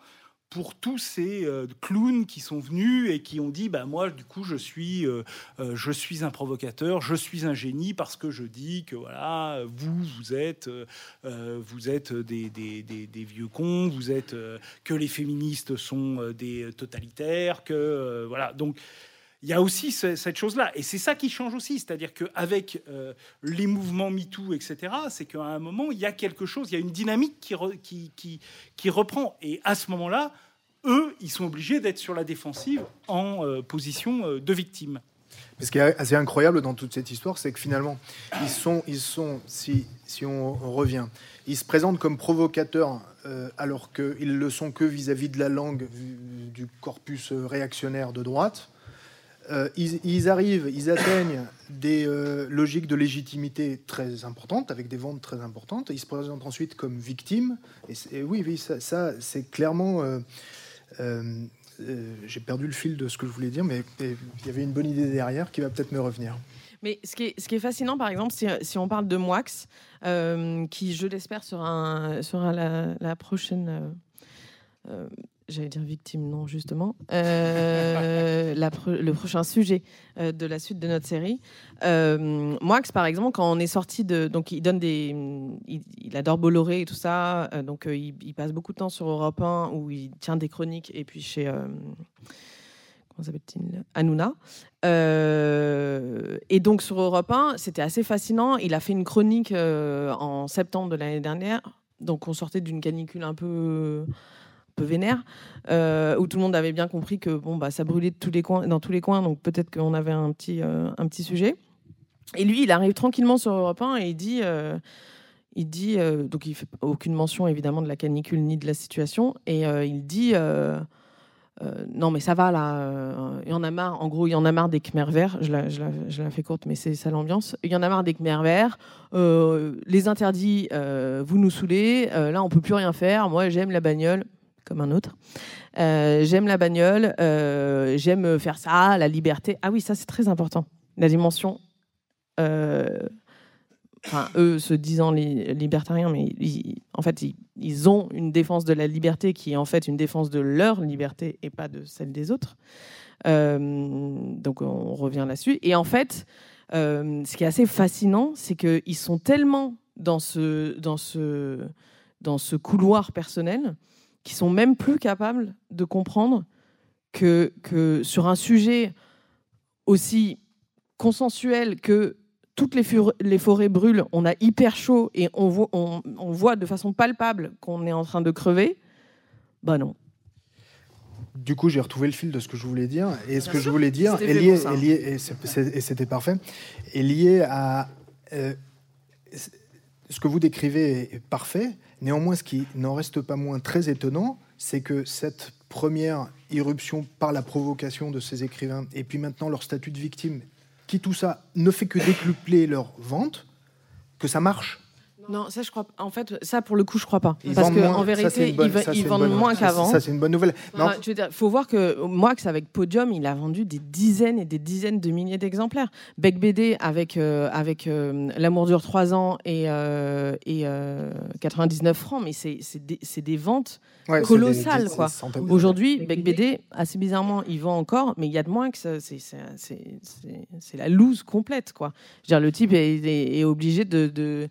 pour tous ces euh, clowns qui sont venus et qui ont dit bah moi du coup je suis euh, euh, je suis un provocateur je suis un génie parce que je dis que voilà vous vous êtes vous êtes des, des, des, vieux cons vous êtes que les féministes sont des totalitaires que voilà. Donc il y a aussi cette chose-là. Et c'est ça qui change aussi. C'est-à-dire qu'avec euh, les mouvements MeToo, etc., c'est qu'à un moment, il y a quelque chose, il y a une dynamique qui, reprend. Et à ce moment-là, eux, ils sont obligés d'être sur la défensive en euh, position euh, de victime. ce qui est assez incroyable dans toute cette histoire, c'est que finalement, ils sont, ils sont si, on, revient, ils se présentent comme provocateurs alors qu'ils le sont que vis-à-vis -vis de la langue du corpus réactionnaire de droite. Euh, ils, arrivent, ils atteignent des euh, logiques de légitimité très importantes, avec des ventes très importantes. Ils se présentent ensuite comme victimes. Et, oui, oui, ça, c'est clairement. Euh, j'ai perdu le fil de ce que je voulais dire, mais il y avait une bonne idée derrière qui va peut-être me revenir. Mais ce qui, est, fascinant, par exemple, si, si on parle de Moix, qui, je l'espère, sera, la prochaine j'allais dire victime, non, justement, euh, le prochain sujet euh, de la suite de notre série. Euh, par exemple, quand on est sorti de. Donc, il donne des. Il, adore Bolloré et tout ça. Euh, donc, il, passe beaucoup de temps sur Europe 1 où il tient des chroniques et puis chez. comment s'appelle-t-il Hanouna. et donc, sur Europe 1, c'était assez fascinant. Il a fait une chronique en septembre de l'année dernière. Donc, on sortait d'une canicule un peu vénère, euh, où tout le monde avait bien compris que bon, bah, ça brûlait de tous les coins, dans tous les coins, donc peut-être qu'on avait un petit, euh, un petit sujet. Et lui, il arrive tranquillement sur Europe 1 et il dit, euh, il dit donc il fait aucune mention évidemment de la canicule ni de la situation, et il dit non mais ça va là, il y en a marre, en gros il y en a marre des Khmer verts, je la, je je la fais courte mais c'est ça l'ambiance, il y en a marre des Khmer verts, les interdits, vous nous saoulez, là on peut plus rien faire, moi j'aime la bagnole, comme un autre. Euh, j'aime la bagnole, euh, j'aime faire ça, la liberté. Ah oui, ça c'est très important. La dimension. Euh, enfin, eux se disant libertariens, mais en fait, ils, ont une défense de la liberté qui est en fait une défense de leur liberté et pas de celle des autres. donc on revient là-dessus. Et en fait, ce qui est assez fascinant, c'est qu'ils sont tellement dans ce, dans ce, dans ce couloir personnel qui sont même plus capables de comprendre que, que sur un sujet aussi consensuel que toutes les, les, forêts brûlent, on a hyper chaud et on voit, on, voit de façon palpable qu'on est en train de crever, bah non. Du coup, j'ai retrouvé le fil de ce que je voulais dire. Et ce que je voulais dire est lié, est lié et c'était parfait, est lié à euh, ce que vous décrivez est parfait. Néanmoins, ce qui n'en reste pas moins très étonnant, c'est que cette première irruption par la provocation de ces écrivains, et puis maintenant leur statut de victime, qui tout ça ne fait que décupler leur vente, que ça marche. Non, ça je crois. En fait, ça pour le coup, je crois pas. parce qu'en vérité, ils, vendent moins qu'avant. Ça, c'est une bonne nouvelle. Il faut voir que Moix avec Podium, il a vendu des dizaines et des dizaines de milliers d'exemplaires. Bec BD avec euh, avec euh, L'amour dure 3 ans et, euh, et 99 francs, mais c'est des, des, ventes colossales quoi. Aujourd'hui, Bec BD, assez bizarrement, il vend encore, mais il y a de moins que c'est la loose complète quoi. Je veux dire, le type est, est, obligé de, de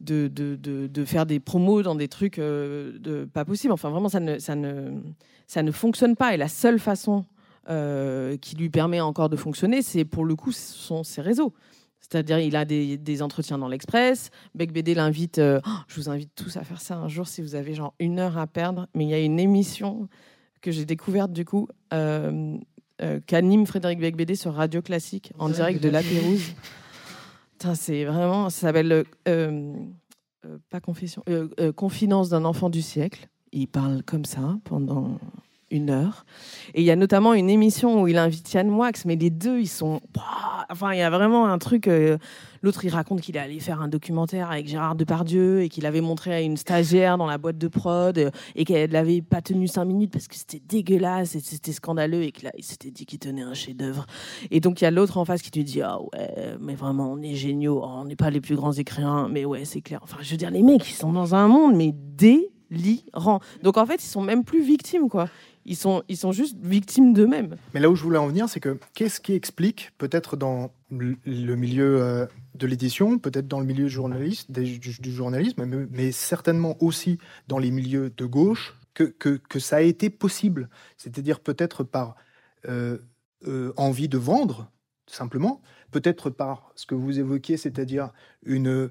de, de, de, faire des promos dans des trucs euh, de, pas possible. Enfin, vraiment, ça ne, ça, ne, ça ne fonctionne pas. Et la seule façon euh, qui lui permet encore de fonctionner, c'est pour le coup, ce sont ses réseaux. C'est-à-dire, il a des, des entretiens dans l'Express. Bec BD l'invite. Euh, oh, je vous invite tous à faire ça un jour si vous avez genre une heure à perdre. Mais il y a une émission que j'ai découverte du coup qu'anime Frédéric Bec BD sur Radio Classique en direct de La Pérouse c'est vraiment, ça s'appelle euh, euh, pas confession, euh, confidence d'un enfant du siècle. Il parle comme ça pendant une heure. Et il y a notamment une émission où il invite Yann Moix, mais les deux, ils sont. Enfin, il y a vraiment un truc. Euh, l'autre, il raconte qu'il est allé faire un documentaire avec Gérard Depardieu et qu'il avait montré à une stagiaire dans la boîte de prod euh, et qu'elle l'avait pas tenu cinq minutes parce que c'était dégueulasse et c'était scandaleux et qu'il s'était dit qu'il tenait un chef-d'œuvre. Et donc, il y a l'autre en face qui lui dit Ah ouais, mais vraiment, on est géniaux, oh, on n'est pas les plus grands écrivains, mais ouais, c'est clair. Enfin, je veux dire, les mecs, ils sont dans un monde, mais délirant. Donc, en fait, ils sont même plus victimes, quoi ils sont, ils sont juste victimes d'eux-mêmes. Mais là où je voulais en venir, c'est que qu'est-ce qui explique, peut-être dans le milieu euh, de l'édition, peut-être dans le milieu du, journalisme, mais, certainement aussi dans les milieux de gauche, que, que, ça a été possible. C'est-à-dire peut-être par euh, euh, envie de vendre, simplement, peut-être par ce que vous évoquiez, c'est-à-dire une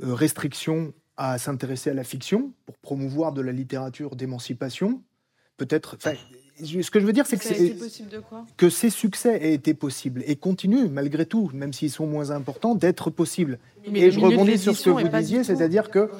restriction à s'intéresser à la fiction pour promouvoir de la littérature d'émancipation, peut-être. Ce que je veux dire, c'est que, que ces succès aient été possibles et continuent, malgré tout, même s'ils sont moins importants, d'être possibles. et je rebondis sur ce que vous disiez, c'est-à-dire que.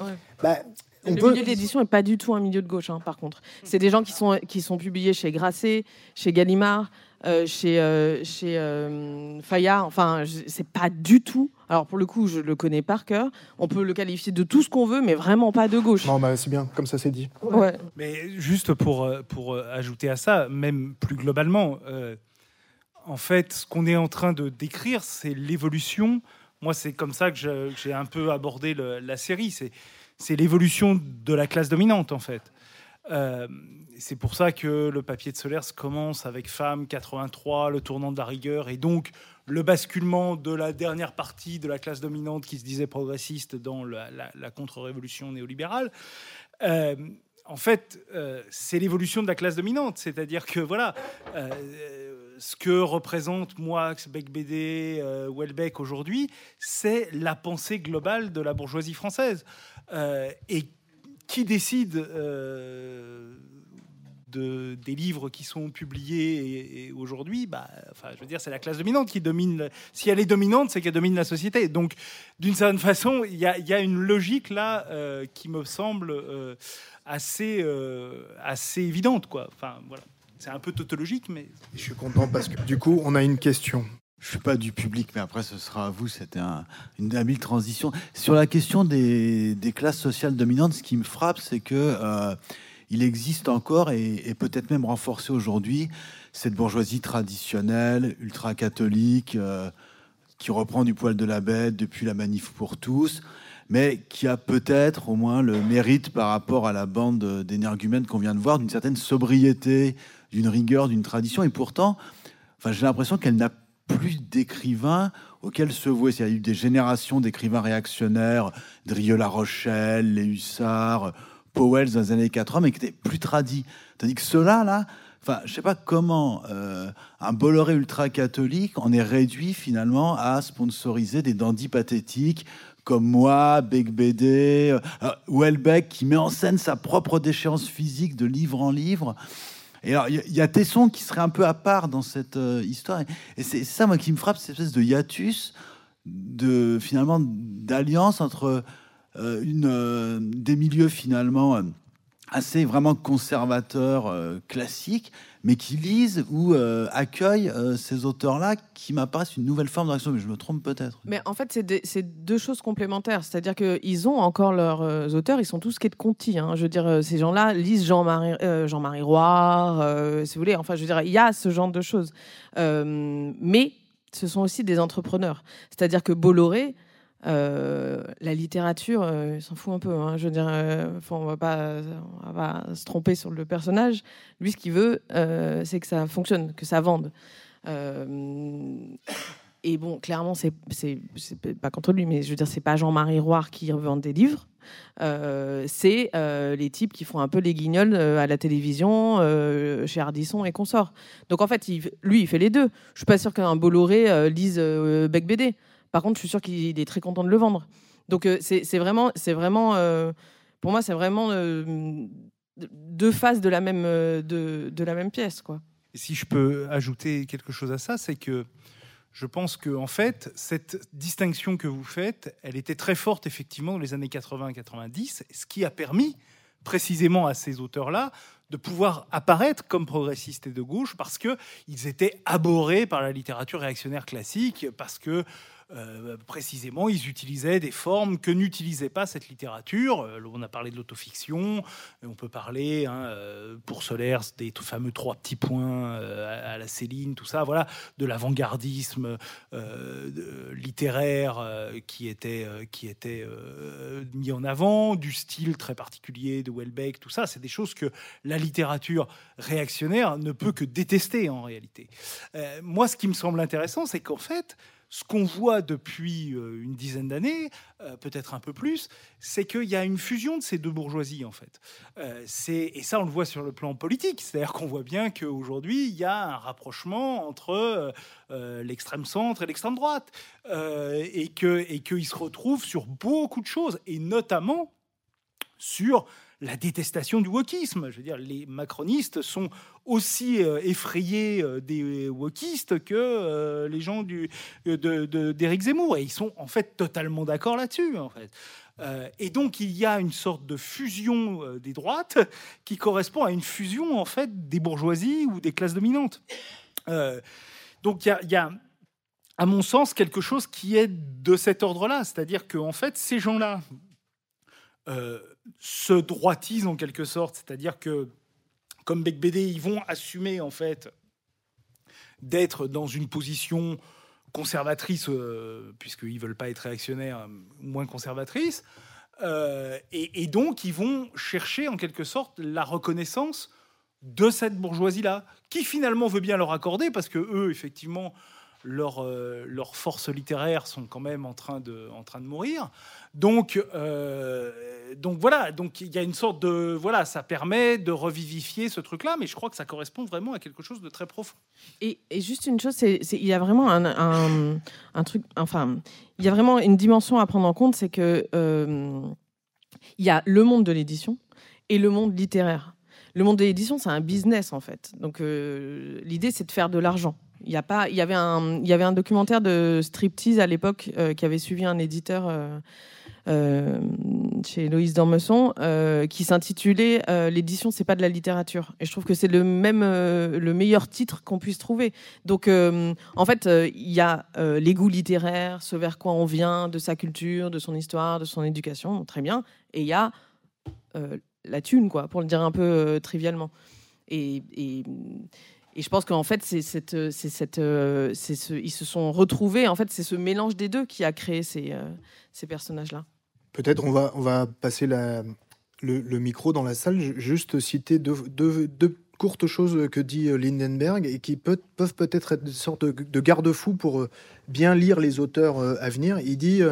Bah, on le milieu de l'édition n'est pas du tout un milieu de gauche, hein, par contre. C'est des gens qui sont, qui sont publiés chez Grasset, chez Gallimard, euh, chez, euh, chez euh, Fayard. Enfin, c'est pas du tout. Alors pour le coup, je le connais par cœur. On peut le qualifier de tout ce qu'on veut, mais vraiment pas de gauche. Non, bah, c'est bien, comme ça c'est dit. Ouais. Mais juste pour, pour ajouter à ça, même plus globalement, en fait, ce qu'on est en train de décrire, c'est l'évolution. Moi, c'est comme ça que j'ai un peu abordé la série. C'est l'évolution de la classe dominante, en fait. Euh, c'est pour ça que le papier de Solers commence avec Femme 83, le tournant de la rigueur, et donc le basculement de la dernière partie de la classe dominante qui se disait progressiste dans la, contre-révolution néolibérale. Euh, en fait, euh, c'est l'évolution de la classe dominante, c'est-à-dire que voilà, ce que représente Moix, Beck BD, Welbeck aujourd'hui, c'est la pensée globale de la bourgeoisie française. Qui décide euh, de, des livres qui sont publiés aujourd'hui bah, enfin, je veux dire, c'est la classe dominante qui domine. Si elle est dominante, c'est qu'elle domine la société. Donc, d'une certaine façon, il y, a, une logique là euh, qui me semble euh, assez, assez évidente. Enfin, voilà. C'est un peu tautologique, mais. Je suis content parce que du coup, on a une question. Je suis pas du public, mais après ce sera à vous. C'était une habile transition. Sur la question des, classes sociales dominantes, ce qui me frappe, c'est que euh, il existe encore et, peut-être même renforcé aujourd'hui cette bourgeoisie traditionnelle, ultra-catholique, euh, qui reprend du poil de la bête depuis la manif pour tous, mais qui a peut-être au moins le mérite par rapport à la bande d'énergumènes qu'on vient de voir, d'une certaine sobriété, d'une rigueur, d'une tradition. Et pourtant, j'ai l'impression qu'elle n'a plus d'écrivains auxquels se vouer. Il y a eu des générations d'écrivains réactionnaires, Drieux-La Rochelle, les Hussards, Powell dans les années 80, mais qui étaient plus tradis. Tandis que ceux-là, là, enfin, je sais pas comment euh, un Bolloré ultra-catholique en est réduit finalement à sponsoriser des dandys pathétiques comme moi, Beck BD, euh, Welbeck qui met en scène sa propre déchéance physique de livre en livre. Et alors, il y, a Tesson qui serait un peu à part dans cette euh, histoire. Et c'est ça, moi, qui me frappe, cette espèce de hiatus, de, finalement, d'alliance entre euh, une, des milieux, finalement, assez vraiment conservateurs, classiques, mais qui lisent ou euh, accueillent euh, ces auteurs-là qui m'apparaissent une nouvelle forme d'action. Mais je me trompe peut-être. Mais en fait, c'est deux choses complémentaires. C'est-à-dire qu'ils ont encore leurs euh, auteurs, ils sont tous quai de Conti. Hein. Je veux dire, ces gens-là lisent Jean-Marie Jean -Marie Roy, si vous voulez. Enfin, je veux dire, il y a ce genre de choses. mais ce sont aussi des entrepreneurs. C'est-à-dire que Bolloré, euh, la littérature, euh, il s'en fout un peu. Hein. je veux dire, euh, on va pas, se tromper sur le personnage. Lui, ce qu'il veut, c'est que ça fonctionne, que ça vende. et bon, clairement, c'est pas contre lui, mais je veux dire, c'est pas Jean-Marie Roire qui vend des livres. c'est les types qui font un peu les guignols à la télévision, chez Ardisson et consorts. Donc en fait, lui, il fait les deux. Je suis pas sûr qu'un Bolloré lise Bec BD. Par contre, je suis sûr qu'il est très content de le vendre. Donc euh, c'est vraiment, c'est vraiment, euh, pour moi, c'est vraiment euh, deux faces de la même, de, la même pièce, quoi. Si je peux ajouter quelque chose à ça, c'est que je pense que en fait, cette distinction que vous faites, elle était très forte effectivement dans les années 80 90, ce qui a permis précisément à ces auteurs-là de pouvoir apparaître comme progressistes et de gauche parce que ils étaient abhorrés par la littérature réactionnaire classique, parce que euh, précisément, ils utilisaient des formes que n'utilisait pas cette littérature. Euh, on a parlé de l'autofiction, on peut parler, hein, euh, pour Solers, des fameux trois petits points à, la Céline, tout ça, voilà, de l'avant-gardisme littéraire qui était, qui était mis en avant, du style très particulier de Welbeck, tout ça, c'est des choses que la littérature réactionnaire ne peut que détester en réalité. moi, ce qui me semble intéressant, c'est qu'en fait, ce qu'on voit depuis euh, une dizaine d'années, euh, peut-être un peu plus, c'est qu'il y a une fusion de ces deux bourgeoisies, en fait. Euh, et ça, on le voit sur le plan politique. C'est-à-dire qu'on voit bien qu'aujourd'hui, il y a un rapprochement entre l'extrême centre et l'extrême droite. et qu'ils se retrouvent sur beaucoup de choses, et notamment sur la détestation du wokisme. Je veux dire, les macronistes sont aussi euh, effrayés euh, des wokistes que euh, les gens d'Éric Zemmour. Et ils sont en fait totalement d'accord là-dessus. En fait. et donc il y a une sorte de fusion des droites qui correspond à une fusion en fait des bourgeoisies ou des classes dominantes. donc il y a, à mon sens, quelque chose qui est de cet ordre-là, c'est-à-dire que en fait ces gens-là se droitisent en quelque sorte, c'est-à-dire que comme Bec BD, ils vont assumer en fait d'être dans une position conservatrice, euh, puisqu'ils veulent pas être réactionnaires, moins conservatrice, euh, et, donc ils vont chercher en quelque sorte la reconnaissance de cette bourgeoisie-là, qui finalement veut bien leur accorder, parce que eux, effectivement, euh, leurs forces littéraires sont quand même en train de, en train de mourir. Donc, euh, donc voilà, donc il y a une sorte de voilà, ça permet de revivifier ce truc-là, mais je crois que ça correspond vraiment à quelque chose de très profond. Et, juste une chose, il y a vraiment un, un, truc, enfin, il y a vraiment une dimension à prendre en compte, c'est que euh, y a le monde de l'édition et le monde littéraire. Le monde de l'édition, c'est un business en fait. Donc l'idée, c'est de faire de l'argent. Il y, a pas, il, y avait un, il y avait un documentaire de striptease à l'époque euh, qui avait suivi un éditeur euh, euh, chez Loïs Dormesson qui s'intitulait L'édition, c'est pas de la littérature. Et je trouve que c'est le même, le meilleur titre qu'on puisse trouver. Donc, en fait, il y a les goûts littéraires, ce vers quoi on vient, de sa culture, de son histoire, de son éducation, très bien. Et il y a la thune, quoi, pour le dire un peu trivialement. et, et et je pense qu'en fait, c'est cette, c'est cette, c'est ce, ils se sont retrouvés. En fait, c'est ce mélange des deux qui a créé ces, euh, ces personnages-là. Peut-être on va, on va passer la, le, micro dans la salle. Juste citer deux, deux, deux, courtes choses que dit euh, Lindenberg et qui peut, peuvent peut-être être une sorte de, de garde-fou pour euh, bien lire les auteurs à venir. Il dit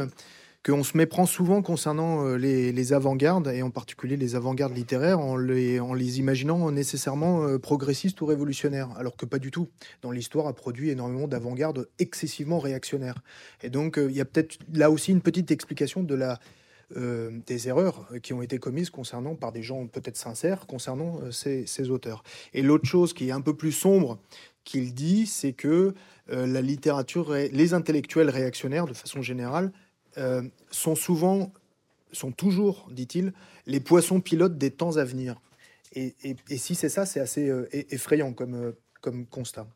qu'on se méprend souvent concernant euh, les, avant-gardes, et en particulier les avant-gardes littéraires, en les, imaginant nécessairement euh, progressistes ou révolutionnaires, alors que pas du tout. Dans l'histoire, a produit énormément d'avant-gardes excessivement réactionnaires. Et donc, il y a peut-être là aussi une petite explication de la des erreurs qui ont été commises concernant par des gens peut-être sincères concernant ces, auteurs. Et l'autre chose qui est un peu plus sombre qu'il dit, c'est que euh, la littérature, les intellectuels réactionnaires, de façon générale, euh, sont souvent, sont toujours, dit-il, les poissons pilotes des temps à venir. Et, si c'est ça, c'est assez euh, effrayant comme, comme constat.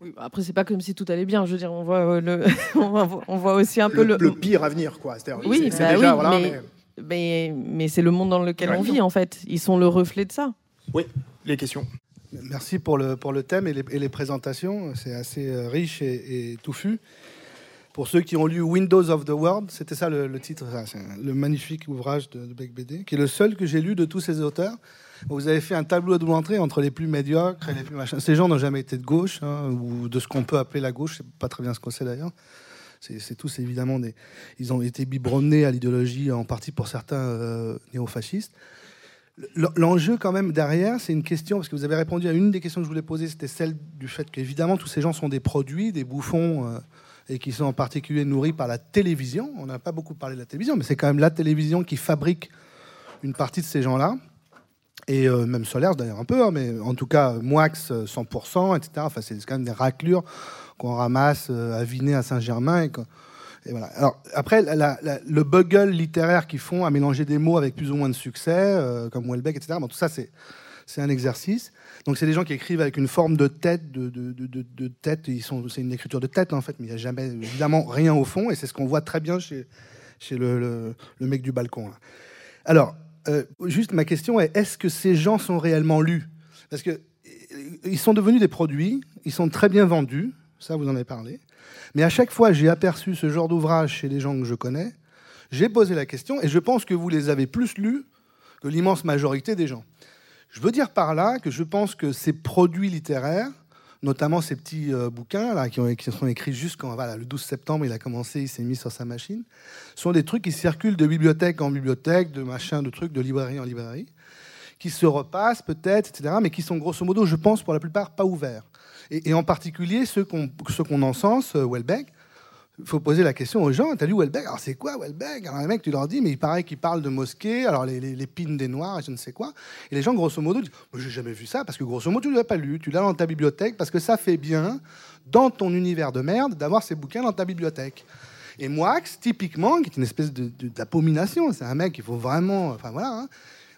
Oui, bah, après, c'est pas comme si tout allait bien. Je veux dire, on voit, le, on voit aussi un peu le, le, pire à venir, quoi. Oui, c'est bah déjà, voilà, mais, mais... mais, c'est le monde dans lequel on vit, en fait. Ils sont le reflet de ça. Oui, les questions. Merci pour le, pour le thème et les, présentations. C'est assez euh, riche et, touffu. Pour ceux qui ont lu Windows of the World, c'était ça le, titre, le magnifique ouvrage de, Beck BD, qui est le seul que j'ai lu de tous ces auteurs. Vous avez fait un tableau de double entrée entre les plus médiocres et les plus machins. Ces gens n'ont jamais été de gauche, hein, ou de ce qu'on peut appeler la gauche. Sais pas très bien ce qu'on sait d'ailleurs. C'est tous évidemment des. Ils ont été biberonnés à l'idéologie, en partie pour certains euh, néofascistes. L'enjeu quand même derrière, c'est une question, parce que vous avez répondu à une des questions que je voulais poser, c'était celle du fait qu'évidemment tous ces gens sont des produits, des bouffons, euh, et qui sont en particulier nourris par la télévision. On n'a pas beaucoup parlé de la télévision, mais c'est quand même la télévision qui fabrique une partie de ces gens-là. Et euh, même Solaire d'ailleurs un peu, hein, mais en tout cas Moix 100%, etc. Enfin, c'est quand même des raclures qu'on ramasse euh, à Vinet, à Saint-Germain. Et alors, après, le bugle littéraire qu'ils font à mélanger des mots avec plus ou moins de succès, euh, comme Welbeck, etc., tout ça, c'est un exercice. Donc, c'est des gens qui écrivent avec une forme de tête, de, tête. C'est une écriture de tête, en fait, mais il n'y a jamais, évidemment, rien au fond. Et c'est ce qu'on voit très bien chez, le, mec du balcon. Alors, euh, juste ma question est est-ce que ces gens sont réellement lus? Parce que ils sont devenus des produits, ils sont très bien vendus, ça vous en avez parlé. Mais à chaque fois, j'ai aperçu ce genre d'ouvrage chez les gens que je connais. J'ai posé la question et je pense que vous les avez plus lus que l'immense majorité des gens. Je veux dire par là que je pense que ces produits littéraires, notamment ces petits euh, bouquins là, qui, ont, qui, sont écrits juste quand voilà, le 12 septembre il a commencé, il s'est mis sur sa machine, sont des trucs qui circulent de bibliothèque en bibliothèque, de machin, de trucs, de librairie en librairie, qui se repassent peut-être, etc., mais qui sont grosso modo, je pense, pour la plupart pas ouverts et, en particulier ceux qu'on qu'on encense, euh, Welbeck. Il faut poser la question aux gens, t'as lu Welbeck? Alors c'est quoi Welbeck? Alors les mecs, tu leur dis, mais il paraît qu'il parle de mosquée, alors les, les, pines des noirs, je ne sais quoi. Et les gens, grosso modo, disent, j'ai jamais vu ça, parce que grosso modo, tu ne l'as pas lu, tu l'as dans ta bibliothèque, parce que ça fait bien, dans ton univers de merde, d'avoir ces bouquins dans ta bibliothèque. Et Moix, typiquement, qui est une espèce d'abomination, c'est un mec, il faut vraiment... Enfin voilà, hein,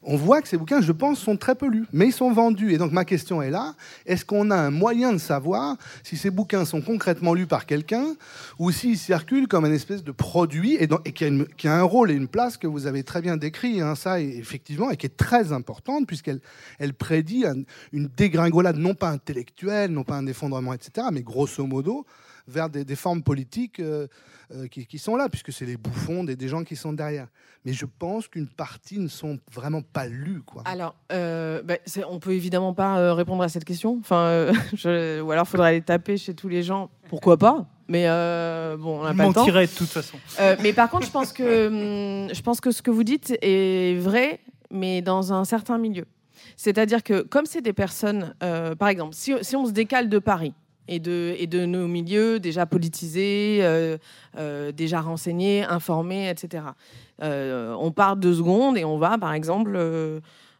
on voit que ces bouquins, je pense, sont très peu lus, mais ils sont vendus. Et donc ma question est là, est-ce qu'on a un moyen de savoir si ces bouquins sont concrètement lus par quelqu'un ou s'ils circulent comme une espèce de produit et, qui, a un rôle et une place que vous avez très bien décrit, hein, ça, effectivement, et qui est très importante puisqu'elle elle prédit une dégringolade, non pas intellectuelle, non pas un effondrement, etc., mais grosso modo, vers des, formes politiques euh, euh, qui, sont là, puisque c'est les bouffons des, des, gens qui sont derrière. Mais je pense qu'une partie ne sont vraiment pas lus. Quoi. Alors, euh, bah, on peut évidemment pas répondre à cette question. Enfin, ou alors faudrait aller taper chez tous les gens. Pourquoi pas mais bon, on n'a pas le temps. de toute façon. mais par contre, je pense que hum, je pense que ce que vous dites est vrai, mais dans un certain milieu. C'est-à-dire que comme c'est des personnes, par exemple, si, si, on se décale de Paris, et de, nos milieux déjà politisés, euh, euh, déjà renseignés, informés, etc. Euh, on part deux secondes et on va, par exemple,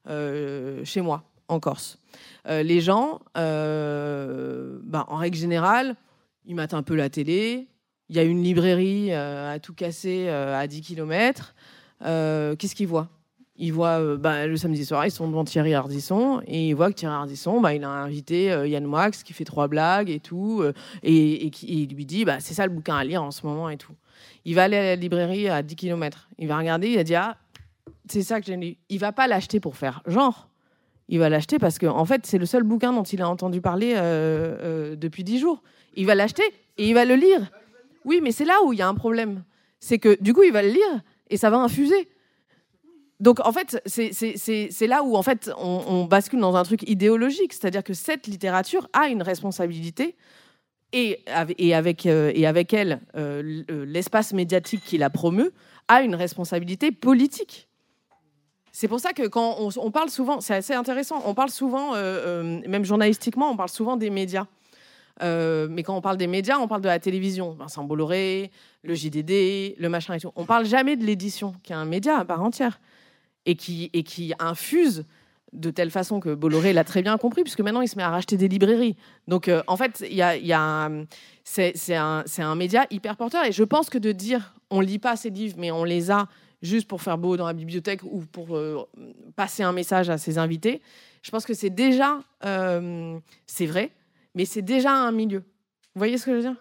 chez moi, en Corse. les gens, bah, en règle générale, ils mettent un peu la télé. Il y a une librairie à tout casser à 10 km. Qu'est-ce qu'ils voient? Il voit euh, bah, le samedi soir, ils sont devant Thierry Ardisson et il voit que Thierry Ardisson, bah, il a invité euh, Yann Moix qui fait trois blagues et tout, euh, et, qui il lui dit bah, c'est ça le bouquin à lire en ce moment et tout. Il va aller à la librairie à 10 km. Il va regarder, il va dire ah, c'est ça que j'ai lu. Il va pas l'acheter pour faire genre. Il va l'acheter parce que en fait, c'est le seul bouquin dont il a entendu parler depuis 10 jours. Il va l'acheter et il va le lire. Oui, mais c'est là où il y a un problème. C'est que du coup, il va le lire et ça va infuser donc en fait, c'est là où en fait on, bascule dans un truc idéologique, c'est-à-dire que cette littérature a une responsabilité et, et, avec, elle, l'espace médiatique qui la promeut a une responsabilité politique. C'est pour ça que quand on, parle souvent, c'est assez intéressant, on parle souvent, même journalistiquement, on parle souvent des médias. mais quand on parle des médias, on parle de la télévision. Vincent Bolloré, le JDD, le machin et tout. On parle jamais de l'édition, qui est un média à part entière et qui, infuse de telle façon que Bolloré l'a très bien compris, puisque maintenant il se met à racheter des librairies. Donc euh, en fait, y a, y a c'est un, un, média hyper porteur. Et je pense que de dire on lit pas ces livres, mais on les a juste pour faire beau dans la bibliothèque ou pour euh, passer un message à ses invités, je pense que c'est déjà, euh, c'est vrai, mais c'est déjà un milieu. Vous voyez ce que je veux dire?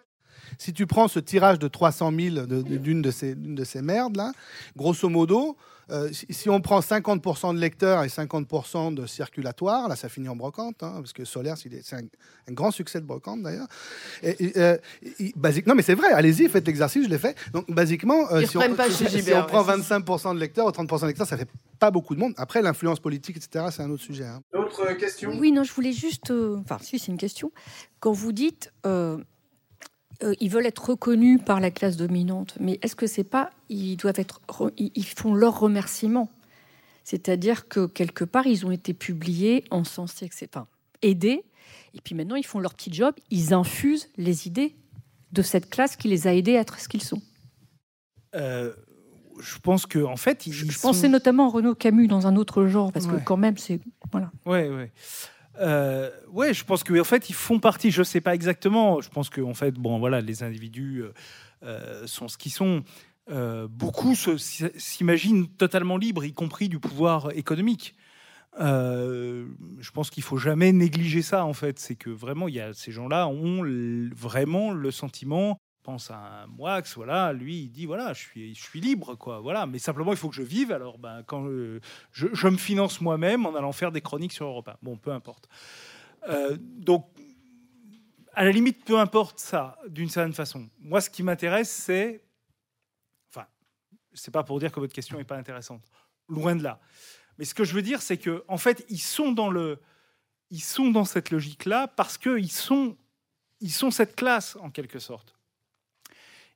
Si tu prends ce tirage de 300 000 d'une de, ces, de ces merdes là, grosso modo, euh, si, on prend 50% de lecteurs et 50% de circulatoires, là, ça finit en brocante, hein, parce que Solaire, c'est un, un, grand succès de brocante d'ailleurs. Euh, non, mais c'est vrai, allez-y, faites l'exercice, je l'ai fait. Donc, basiquement, euh, si, on, pas si, on, prend 25% de lecteurs ou 30% de lecteurs, ça fait pas beaucoup de monde. Après, l'influence politique, etc., c'est un autre sujet. Hein. D'autres questions? Oui, non, je voulais juste. Enfin, si, c'est une question. Quand vous dites euh, ils veulent être reconnus par la classe dominante, mais est-ce que c'est pas ils doivent être ils font leur remerciement, c'est-à-dire que quelque part ils ont été publiés, encensés, enfin aidés, et puis maintenant ils font leur petit job, ils infusent les idées de cette classe qui les a aidés à être ce qu'ils sont. Euh, je pense que en fait, je, pensais notamment à Renaud Camus dans un autre genre parce que quand même c'est voilà. Ouais, ouais. Euh, ouais, je pense qu'en fait, ils font partie. Je sais pas exactement. Je pense qu'en fait, bon, voilà, les individus euh, euh, sont ce qu'ils sont. beaucoup s'imaginent totalement libres, y compris du pouvoir économique. je pense qu'il faut jamais négliger ça. En fait, c'est que vraiment, il y a ces gens-là ont vraiment le sentiment pense à un Moix, voilà, lui, il dit voilà, je suis, je suis libre, quoi, voilà. Mais simplement, il faut que je vive. Alors, ben, quand je, je, me finance moi-même en allant faire des chroniques sur Europe 1. Bon, peu importe. Euh, donc, à la limite, peu importe ça, d'une certaine façon. Moi, ce qui m'intéresse, c'est, enfin, c'est pas pour dire que votre question n'est pas intéressante, loin de là. Mais ce que je veux dire, c'est que, en fait, ils sont dans le, ils sont dans cette logique-là parce qu'ils sont, ils sont cette classe en quelque sorte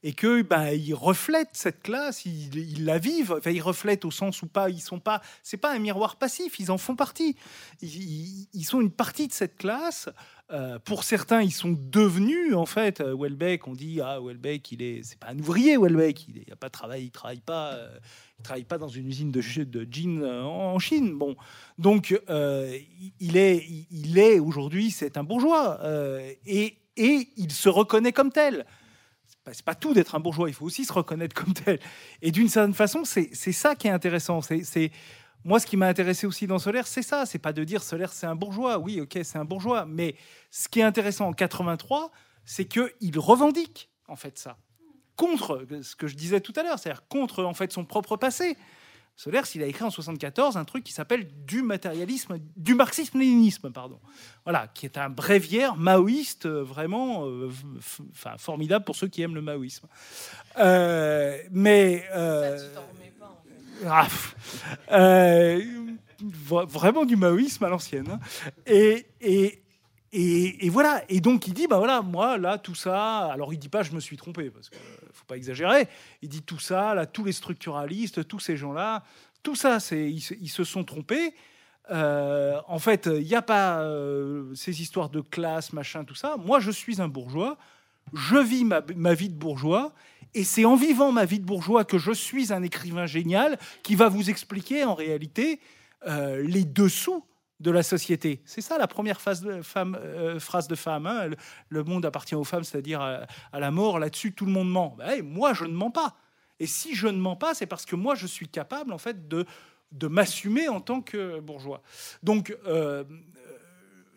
et que bah, ils reflètent cette classe, ils, la vivent. Enfin, ils reflètent au sens où pas, ils sont pas. C'est pas un miroir passif, ils en font partie. Ils, sont une partie de cette classe. Euh, pour certains, ils sont devenus en fait. Euh, Welbeck, on dit ah Welbeck, il est, c'est pas un ouvrier Welbeck, il n'a pas de travail, il travaille pas, euh, il travaille pas dans une usine de, de jeans en Chine. Bon, donc il est, il est aujourd'hui, c'est un bourgeois et et il se reconnaît comme tel c'est pas tout d'être un bourgeois, il faut aussi se reconnaître comme tel. Et d'une certaine façon, c'est ça qui est intéressant. C'est moi, ce qui m'a intéressé aussi dans Solaire, c'est ça. C'est pas de dire Solaire, c'est un bourgeois. Oui, ok, c'est un bourgeois. Mais ce qui est intéressant en 83, c'est qu'il revendique en fait ça contre ce que je disais tout à l'heure, c'est-à-dire contre en fait son propre passé. Solers, il a écrit en 74 un truc qui s'appelle du matérialisme, du marxisme-léninisme, pardon. Voilà, qui est un bréviaire maoïste euh, vraiment euh, enfin, formidable pour ceux qui aiment le maoïsme. Euh, mais. vraiment du maoïsme à l'ancienne. Hein. Et, et, voilà. Et donc il dit, bah voilà, moi là, tout ça. Alors il dit pas, je me suis trompé, parce qu'il faut pas exagérer. Il dit tout ça, là, tous les structuralistes, tous ces gens-là, tout ça, c'est ils, se sont trompés. Euh, en fait, il n'y a pas euh, ces histoires de classe, machin, tout ça. Moi, je suis un bourgeois. Je vis ma, ma vie de bourgeois. Et c'est en vivant ma vie de bourgeois que je suis un écrivain génial qui va vous expliquer en réalité euh, les dessous de la société. C'est ça la première phase de femme, euh, phrase de femme. Hein. Le, monde appartient aux femmes, c'est-à-dire à, la mort. Là-dessus, tout le monde ment. Ben, moi, je ne mens pas. Et si je ne mens pas, c'est parce que moi, je suis capable, en fait, de, de m'assumer en tant que bourgeois. Donc, euh,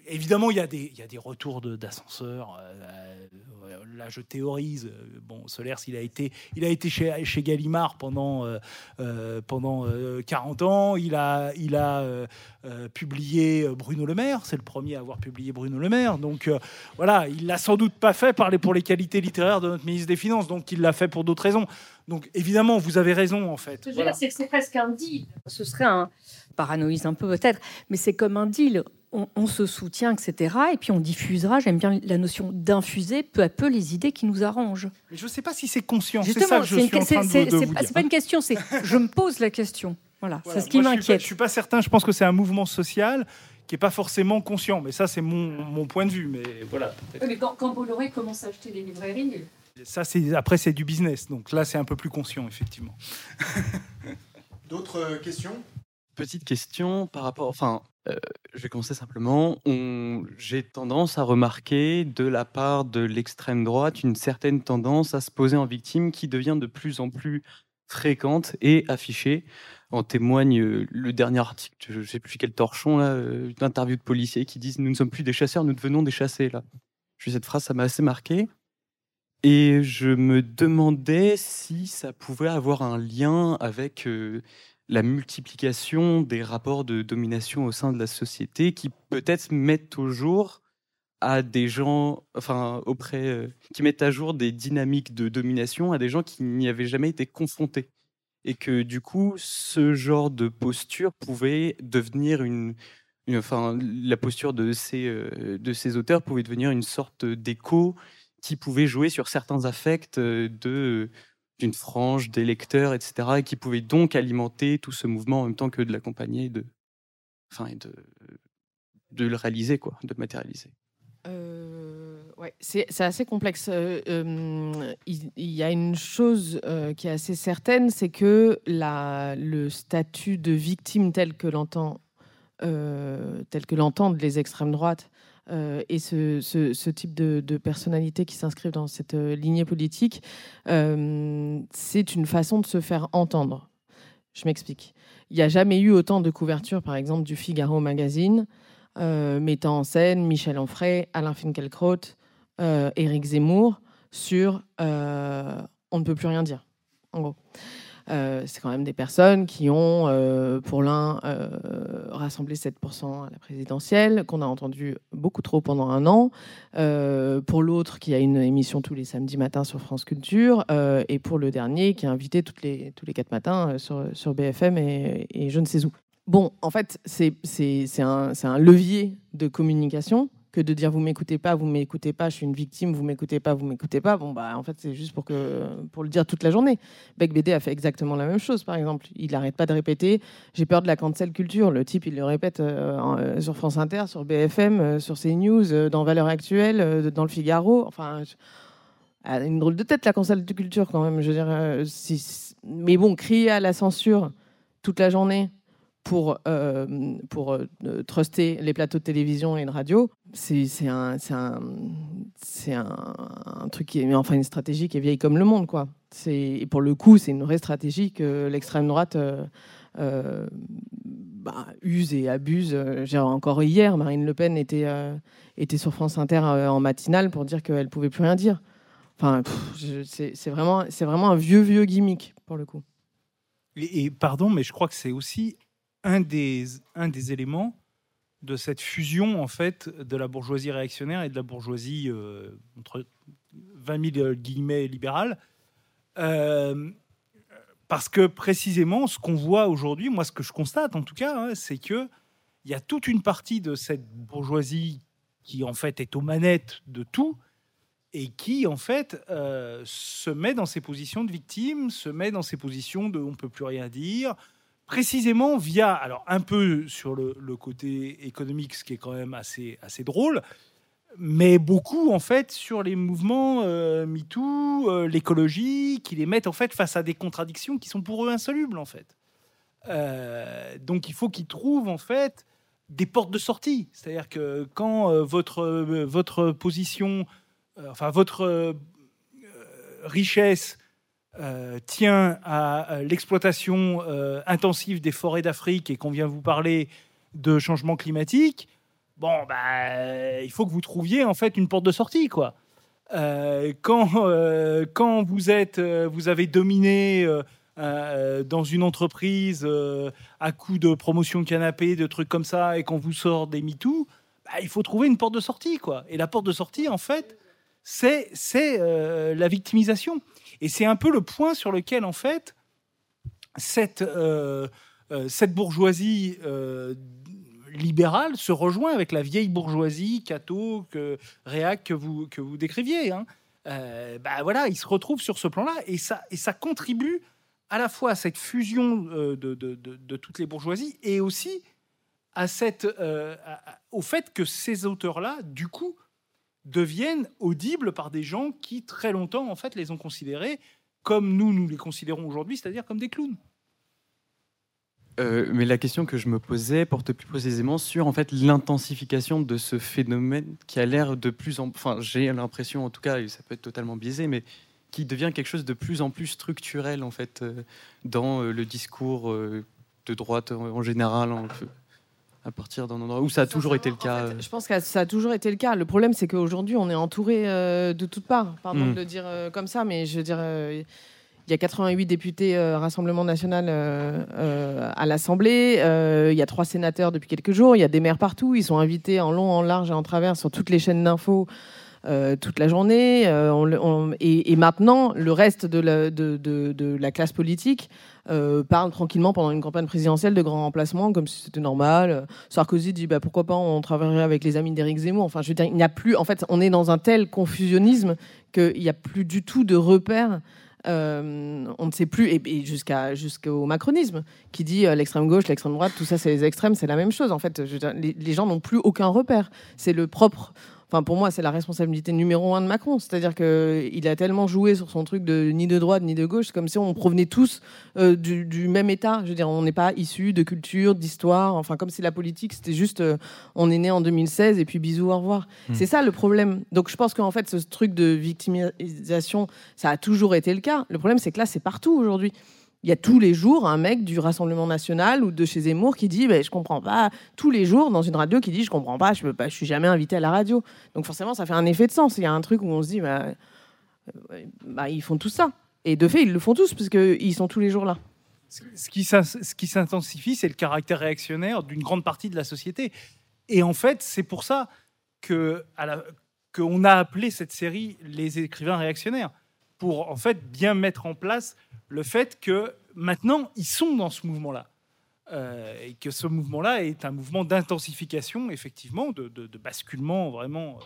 évidemment, il y, a des, a retours d'ascenseurs. Euh, là, je théorise. Bon, Solers, il a été, il a été chez, Gallimard pendant, euh, euh, pendant 40 ans. Il a, il a publié Bruno Le Maire. C'est le premier à avoir publié Bruno Le Maire. Donc, voilà, il l'a sans doute pas fait par les, pour les qualités littéraires de notre ministre des Finances. Donc, il l'a fait pour d'autres raisons. Donc évidemment, vous avez raison en fait. Ce que je veux dire, c'est que c'est presque un deal. Ce serait un paranoïse un peu peut-être, mais c'est comme un deal. On, on se soutient, etc. Et puis on diffusera, j'aime bien la notion d'infuser peu à peu les idées qui nous arrangent. Mais je ne sais pas si c'est conscient. C'est Justement, ça que je une- suis en c'est- train de, vous pas, dire. pas une question, c'est je me pose la question. Voilà, Voilà. c'est ce qui je suis m'inquiète. Je suis pas certain. Je pense que c'est un mouvement social qui est pas forcément conscient. Mais ça, c'est mon, mon point de vue. Mais voilà. Mais quand, quand Bolloré commence à acheter des librairies, Ça, c'est après, c'est du business. Donc là, c'est un peu plus conscient, effectivement. D'autres euh, questions? Petite question par rapport. Enfin, euh, je vais commencer simplement. On- J'ai tendance à remarquer de la part de l'extrême droite une certaine tendance à se poser en victime qui devient de plus en plus fréquente et affichée. En témoigne euh, le dernier article, je ne sais plus quel torchon, là, euh, une interview de policiers qui disent Nous ne sommes plus des chasseurs, nous devenons des chassés. Là. Je cette phrase, ça m'a assez marqué. Et je me demandais si ça pouvait avoir un lien avec euh, la multiplication des rapports de domination au sein de la société qui peut-être mettent au jour à des gens, enfin auprès, euh, qui mettent à jour des dynamiques de domination à des gens qui n'y avaient jamais été confrontés. Et que du coup, ce genre de posture pouvait devenir une, enfin, la posture de ces, euh, de ces auteurs pouvait devenir une sorte d'écho qui pouvait jouer sur certains affects euh, de d'une frange des lecteurs, etc., et qui pouvait donc alimenter tout ce mouvement en même temps que de l'accompagner, de, enfin, et de, de le réaliser, quoi, de le matérialiser. Euh, ouais, c'est assez complexe. Euh, euh, il, y a une chose euh, qui est assez certaine, c'est que le statut de victime tel que l'entend, euh, tel que l'entendent les extrêmes droites, euh, et ce, type de, personnalité qui s'inscrivent dans cette euh, lignée politique, euh, c'est une façon de se faire entendre. Je m'explique. Il n'y a jamais eu autant de couverture, par exemple, du Figaro magazine mettant en scène Michel Onfray, Alain Finkielkraut, Éric Zemmour sur On ne peut plus rien dire, en gros. Euh, c'est quand même des personnes qui ont, euh, pour l'un, euh, rassemblé 7% à la présidentielle, qu'on a entendu beaucoup trop pendant un an, pour l'autre qui a une émission tous les samedis matins sur France Culture, et pour le dernier qui est invité toutes les, tous les quatre matins sur, sur BFM et, je ne sais où. Bon, en fait, c'est un, un levier de communication que de dire vous m'écoutez pas, vous m'écoutez pas, je suis une victime, vous m'écoutez pas, vous m'écoutez pas. Bon, bah, en fait, c'est juste pour, que, pour le dire toute la journée. Beck BD a fait exactement la même chose, par exemple. Il n'arrête pas de répéter j'ai peur de la cancel culture. Le type, il le répète euh, euh, sur France Inter, sur BFM, euh, sur CNews, dans Valeurs Actuelles, dans le Figaro. Enfin. je- elle a une drôle de tête, la cancel culture, quand même. Je veux dire, mais bon, crier à la censure toute la journée pour, euh, pour euh, truster les plateaux de télévision et de radio, c'est un, un, un, un truc qui est, enfin une stratégie qui est vieille comme le monde, quoi. Et pour le coup, c'est une vraie stratégie que l'extrême droite euh, bah, use et abuse. Encore hier, Marine Le Pen était, était sur France Inter en matinale pour dire qu'elle pouvait plus rien dire. Enfin, c'est vraiment, vraiment un vieux vieux gimmick pour le coup. Et pardon, mais je crois que c'est aussi un des, un des éléments de cette fusion en fait de la bourgeoisie réactionnaire et de la bourgeoisie euh, entre 20 000 guillemets libérale. Euh, parce que précisément, ce qu'on voit aujourd'hui, moi, ce que je constate en tout cas, hein, c'est que il y a toute une partie de cette bourgeoisie qui en fait est aux manettes de tout et qui en fait euh, se met dans ces positions de victime, se met dans ces positions de on peut plus rien dire, précisément via alors un peu sur le, côté économique, ce qui est quand même assez assez drôle, mais beaucoup en fait sur les mouvements euh, MeToo, euh, l'écologie, qui les mettent en fait face à des contradictions qui sont pour eux insolubles en fait. Euh, donc il faut qu'ils trouvent en fait des portes de sortie. C'est-à-dire que quand votre, votre position, enfin votre richesse euh, tient à euh, l'exploitation euh, intensive des forêts d'Afrique et qu'on vient vous parler de changement climatique, bon, bah, il faut que vous trouviez en fait une porte de sortie, quoi. Quand, quand vous êtes, vous avez dominé dans une entreprise à coup de promotion canapé, de trucs comme ça, et qu'on vous sort des MeToo, bah, il faut trouver une porte de sortie, quoi. Et la porte de sortie, en fait, c'est c'est la victimisation. Et c'est un peu le point sur lequel, en fait, cette, euh, euh, cette bourgeoisie euh, libérale se rejoint avec la vieille bourgeoisie, Cato, que, Réac, que vous, que vous décriviez. Hein. bah voilà, ils se retrouvent sur ce plan-là et ça, et ça contribue à la fois à cette fusion de, de, de, toutes les bourgeoisies et aussi à cette, au fait que ces auteurs-là, du coup, deviennent audibles par des gens qui, très longtemps, en fait, les ont considérés comme nous, nous les considérons aujourd'hui, c'est-à-dire comme des clowns. Euh, mais la question que je me posais porte plus précisément sur en fait l'intensification de ce phénomène qui a l'air de plus en enfin j'ai l'impression en tout cas et ça peut être totalement biaisé mais qui devient quelque chose de plus en plus structurel en fait euh, dans euh, le discours de droite en général à partir d'un endroit où ça a toujours été le cas. je pense que ça a toujours été le cas. Le problème, c'est qu'aujourd'hui, on est entouré de toutes parts. Pardon hmm. de le dire comme ça, mais je veux dire, il y a 88 députés euh, Rassemblement national euh, euh, à l'Assemblée. il y a trois sénateurs depuis quelques jours. Il y a des maires partout. Ils sont invités en long, en large et en travers sur toutes les chaînes d'infos. Toute la journée. et, maintenant, le reste de la, classe politique parle tranquillement pendant une campagne présidentielle de grands remplacements, comme si c'était normal. Sarkozy dit bah, pourquoi pas on travaillerait avec les amis d'Éric Zemmour. Enfin, je veux dire, il n'y a plus. En fait, on est dans un tel confusionnisme qu'il n'y a plus du tout de repères euh, on ne sait plus, et, jusqu'à, jusqu'au macronisme, qui dit euh, l'extrême gauche, l'extrême droite, tout ça c'est les extrêmes, c'est la même chose. En fait, les, gens n'ont plus aucun repère. C'est le propre Enfin, pour moi, c'est la responsabilité numéro un de Macron. C'est-à-dire qu'il a tellement joué sur son truc de ni de droite ni de gauche, comme si on provenait tous euh, du, même État. Je veux dire, on n'est pas issus de culture, d'histoire. Enfin, comme si la politique, c'était juste euh, on est né en 2016 et puis bisous, au revoir. Hmm. C'est ça le problème. Donc, je pense qu'en fait, ce truc de victimisation, ça a toujours été le cas. Le problème, c'est que là, c'est partout aujourd'hui il y a tous les jours un mec du Rassemblement national ou de chez Zemmour qui dit bah, je comprends pas. Tous les jours dans une radio qui dit je comprends pas je ne suis jamais invité à la radio. Donc forcément ça fait un effet de sens. Il y a un truc où on se dit bah, euh, bah ils font tout ça. Et de fait ils le font tous parce qu'ils sont tous les jours là. Ce qui s'intensifie c'est le caractère réactionnaire d'une grande partie de la société. Et en fait c'est pour ça qu'on a appelé cette série les écrivains réactionnaires pour en fait bien mettre en place le fait que maintenant, ils sont dans ce mouvement-là. Euh, et que ce mouvement-là est un mouvement d'intensification, effectivement, de, basculement vraiment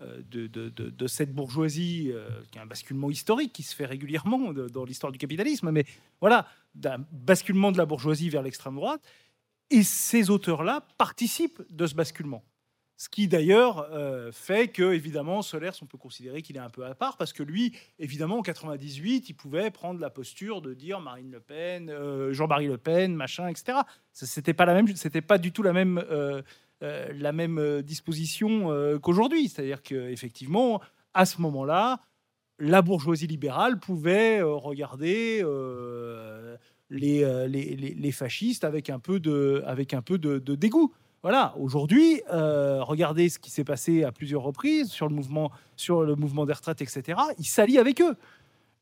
euh, de, cette bourgeoisie, euh, qui est un basculement historique qui se fait régulièrement dans l'histoire du capitalisme, mais voilà, d'un basculement de la bourgeoisie vers l'extrême droite. Et ces auteurs-là participent de ce basculement. Ce qui d'ailleurs euh, fait que, évidemment, Solers, on peut considérer qu'il est un peu à part, parce que lui, évidemment, en 98, il pouvait prendre la posture de dire Marine Le Pen, euh, Jean-Marie Le Pen, machin, etc. C'était pas pas du tout la même, euh, la même disposition qu'aujourd'hui. C'est-à-dire qu'effectivement, à ce moment-là, la bourgeoisie libérale pouvait regarder les, fascistes avec un peu de, avec un peu de dégoût. Voilà, aujourd'hui, euh, regardez ce qui s'est passé à plusieurs reprises sur le mouvement, sur le mouvement des retraites, etc. Il s'allie avec eux.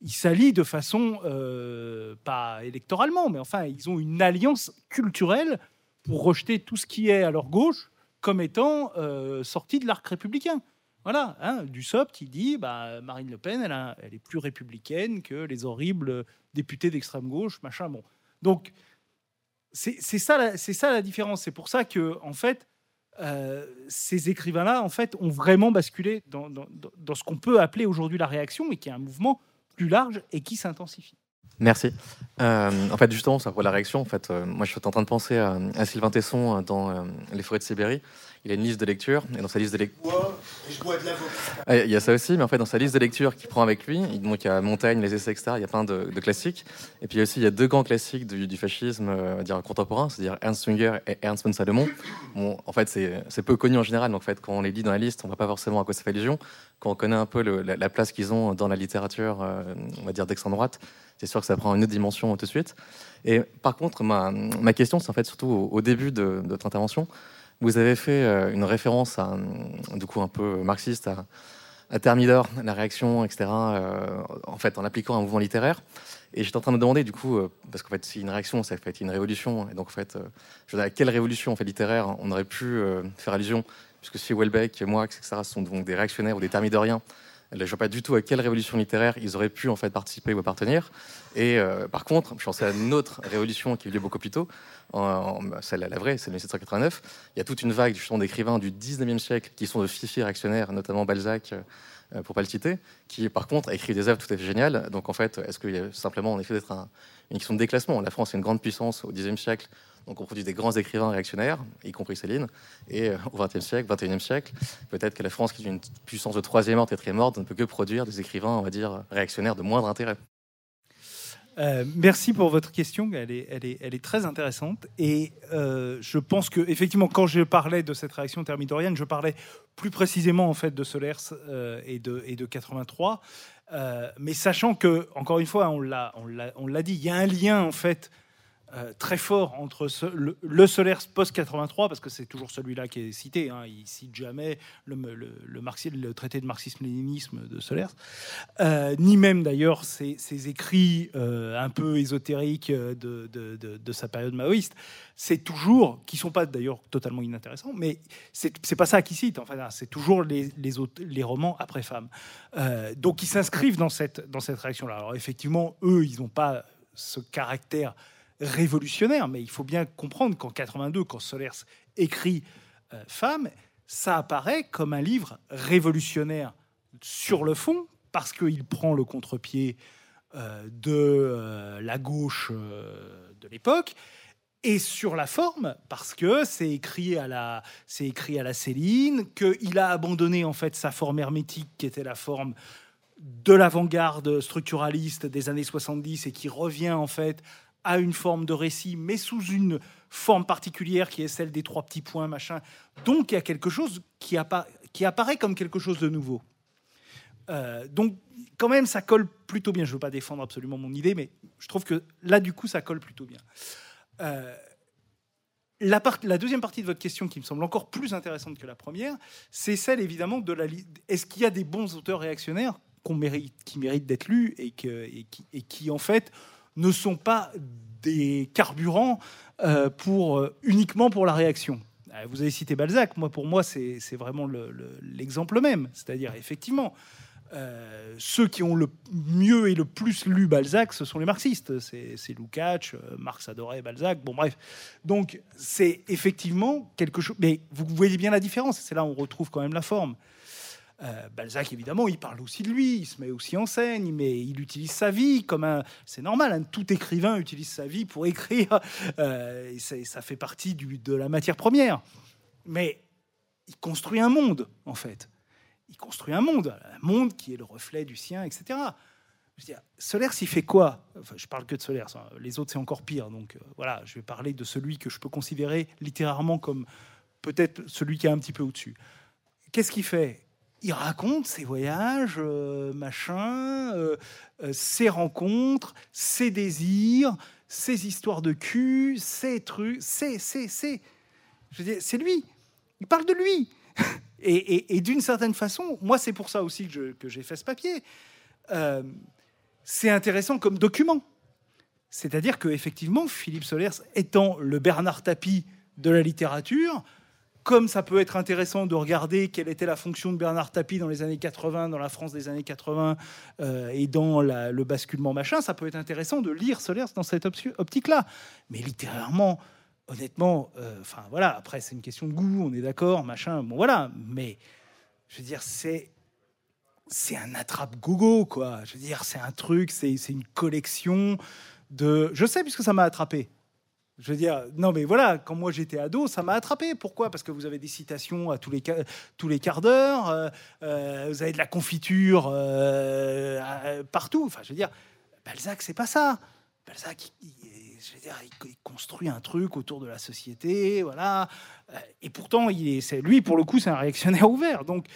Il s'allie de façon, euh, pas électoralement, mais enfin, ils ont une alliance culturelle pour rejeter tout ce qui est à leur gauche comme étant euh, sorti de l'arc républicain. Voilà, hein, du SOPT, il dit bah, Marine Le Pen, elle, elle, est plus républicaine que les horribles députés d'extrême gauche, machin. Bon. Donc, c'est ça, c'est ça la différence. C'est pour ça que, en fait, euh, ces écrivains-là, en fait, ont vraiment basculé dans, dans ce qu'on peut appeler aujourd'hui la réaction, mais qui est un mouvement plus large et qui s'intensifie. Merci. Euh, en fait, justement, ça pour la réaction. En fait, euh, moi, je suis en train de penser à, Sylvain Tesson euh, dans Les forêts de Sibérie. Il a une liste de lecture, et dans sa liste de lecture, il y a ça aussi, mais en fait, dans sa liste de lecture qu'il prend avec lui, donc il y a Montaigne, les essais, etc. Il y a plein de, classiques. Et puis aussi, il y a deux grands classiques du, fascisme, dire contemporain, c'est-à-dire Ernst Jünger et Ernst von Salomon. Bon, en fait, c'est peu connu en général. Donc, en fait, quand on les lit dans la liste, on ne va pas forcément à quoi ça fait allusion. Quand on connaît un peu la, la, place qu'ils ont dans la littérature, on va dire d'extrême droite c'est sûr que ça prend une autre dimension tout de suite. Et par contre, ma, question, c'est en fait surtout au, début de, votre intervention. Vous avez fait euh, une référence du coup, un peu marxiste à, à Thermidor, la réaction, etc., euh, en fait, en appliquant un mouvement littéraire. Et j'étais en train de me demander, du coup, euh, parce qu'en fait, une réaction, ça fait une révolution. Et donc, en fait, je à quelle révolution en fait, littéraire on aurait pu faire allusion? Puisque si Welbeck, moi, etc., sont donc des réactionnaires ou des thermidoriens, Je ne vois pas du tout à quelle révolution littéraire ils auraient pu en fait participer ou appartenir. Et euh, par contre, je pensais à une autre révolution qui eu lieu beaucoup plus tôt, en, celle à la vraie, c'est 1789. Il y a toute une vague d'écrivains du 19e siècle qui sont de fifi réactionnaires, notamment Balzac, euh, pour pas le citer, qui par contre écrit des œuvres tout à fait géniales. Donc en fait, est-ce qu'il y a simplement en effet d'être une question de déclassement? La France est une grande puissance au Xe siècle, donc on produit des grands écrivains réactionnaires, y compris Céline. Et euh, au XXe siècle, XXIe siècle, peut-être que la France, qui est une puissance de troisième ordre, quatrième ordre, ne peut que produire des écrivains, on va dire, réactionnaires de moindre intérêt. Euh, merci pour votre question, elle est, elle est, très intéressante. Et euh, je pense que, effectivement, quand je parlais de cette réaction thermidorienne, je parlais plus précisément en fait de Solers et, de, et de 83. mais sachant que, encore une fois, l'a, on l'a dit, il y a un lien en fait euh, très fort entre le, le, Solers post-83, parce que c'est toujours celui-là qui est cité, hein, il cite jamais le, traité de marxisme-léninisme de Solers, euh, ni même d'ailleurs ses, écrits euh, un peu ésotériques de, de, sa période maoïste. C'est toujours, qui sont pas d'ailleurs totalement inintéressants, mais c'est pas ça qu'il cite, enfin, c'est toujours les, les, les, romans après femme. donc ils s'inscrivent dans cette, dans cette réaction-là. Alors effectivement, eux, ils n'ont pas ce caractère révolutionnaire, mais il faut bien comprendre qu'en 82, quand Solers écrit euh, Femme, ça apparaît comme un livre révolutionnaire sur le fond, parce qu'il prend le contre-pied euh, de euh, la gauche de l'époque, et sur la forme, parce que c'est écrit à la, c'est écrit à la Céline, qu'il a abandonné en fait sa forme hermétique, qui était la forme de l'avant-garde structuraliste des années 70 et qui revient en fait a une forme de récit, mais sous une forme particulière qui est celle des trois petits points, machin. Donc il y a quelque chose qui, apparaît comme quelque chose de nouveau. Euh, donc quand même, ça colle plutôt bien. Je ne veux pas défendre absolument mon idée, mais je trouve que là, du coup, ça colle plutôt bien. Euh, la, deuxième partie de votre question, qui me semble encore plus intéressante que la première, c'est celle évidemment de la. Est-ce qu'il y a des bons auteurs réactionnaires qui méritent d'être lus et qui, en fait, ne sont pas des carburants euh, pour, euh, uniquement pour la réaction. Euh, vous avez cité Balzac, moi pour moi c'est vraiment l'exemple même. C'est-à-dire effectivement, ceux qui ont le mieux et le plus lu Balzac, ce sont les marxistes. C'est Lukács, Marx adorait Balzac, bon bref. Donc c'est effectivement quelque chose... Mais vous voyez bien la différence, c'est là où on retrouve quand même la forme. Euh, Balzac, évidemment, il parle aussi de lui, il se met aussi en scène, mais il utilise sa vie comme un. C'est normal, hein, tout écrivain utilise sa vie pour écrire. Euh, ça fait partie de la matière première. Mais il construit un monde, en fait. Il construit un monde, un monde qui est le reflet du sien, etc. Je veux dire, Solers, il fait quoi? Enfin, Je parle que de Solers, les autres c'est encore pire. Donc euh, voilà, je vais parler de celui que je peux considérer littérairement comme peut-être celui qui est un petit peu au-dessus. Qu'est-ce qu'il fait? Il raconte ses voyages, euh, machin, euh, euh, ses rencontres, ses désirs, ses histoires de cul, ses trucs, c'est, c'est, c'est. Je c'est lui. Il parle de lui. et, d'une certaine façon, moi, c'est pour ça aussi que, que j'ai fait ce papier. c'est intéressant comme document. C'est-à-dire que effectivement, Philippe Solers étant le Bernard Tapie de la littérature, comme ça peut être intéressant de regarder quelle était la fonction de Bernard Tapie dans les années 80, dans la France des années 80 euh, et dans le basculement machin, ça peut être intéressant de lire Solers dans cette optique-là. Mais littérairement, honnêtement, euh, enfin voilà, après c'est une question de goût, on est d'accord, machin, bon voilà, mais je veux dire, c'est c'est un attrape-gogo, quoi. Je veux dire, c'est un truc, c'est une collection de. Je sais, puisque ça m'a attrapé. Je veux dire, non mais voilà, quand moi j'étais ado, ça m'a attrapé. Pourquoi? Parce que vous avez des citations à tous les, tous les quarts d'heure, euh, euh, vous avez de la confiture euh, partout. Enfin, je veux dire, Balzac, c'est pas ça. Balzac, il, je veux dire, il, construit un truc autour de la société, voilà. Et pourtant, il est, lui, pour le coup, c'est un réactionnaire ouvert. Donc,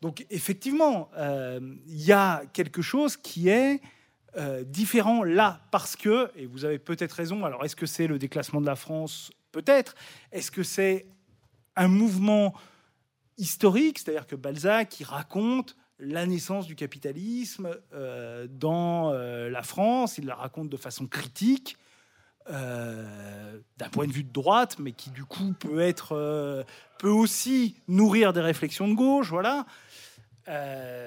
donc effectivement, il y a quelque chose qui est euh, différent là parce que, et vous avez peut-être raison, alors est-ce que c'est le déclassement de la France? Peut-être. Est-ce que c'est un mouvement historique, c'est-à-dire que Balzac qui raconte la naissance du capitalisme euh, dans euh, la France, il la raconte de façon critique, d'un point de vue de droite, mais qui du coup peut être peut aussi nourrir des réflexions de gauche, voilà.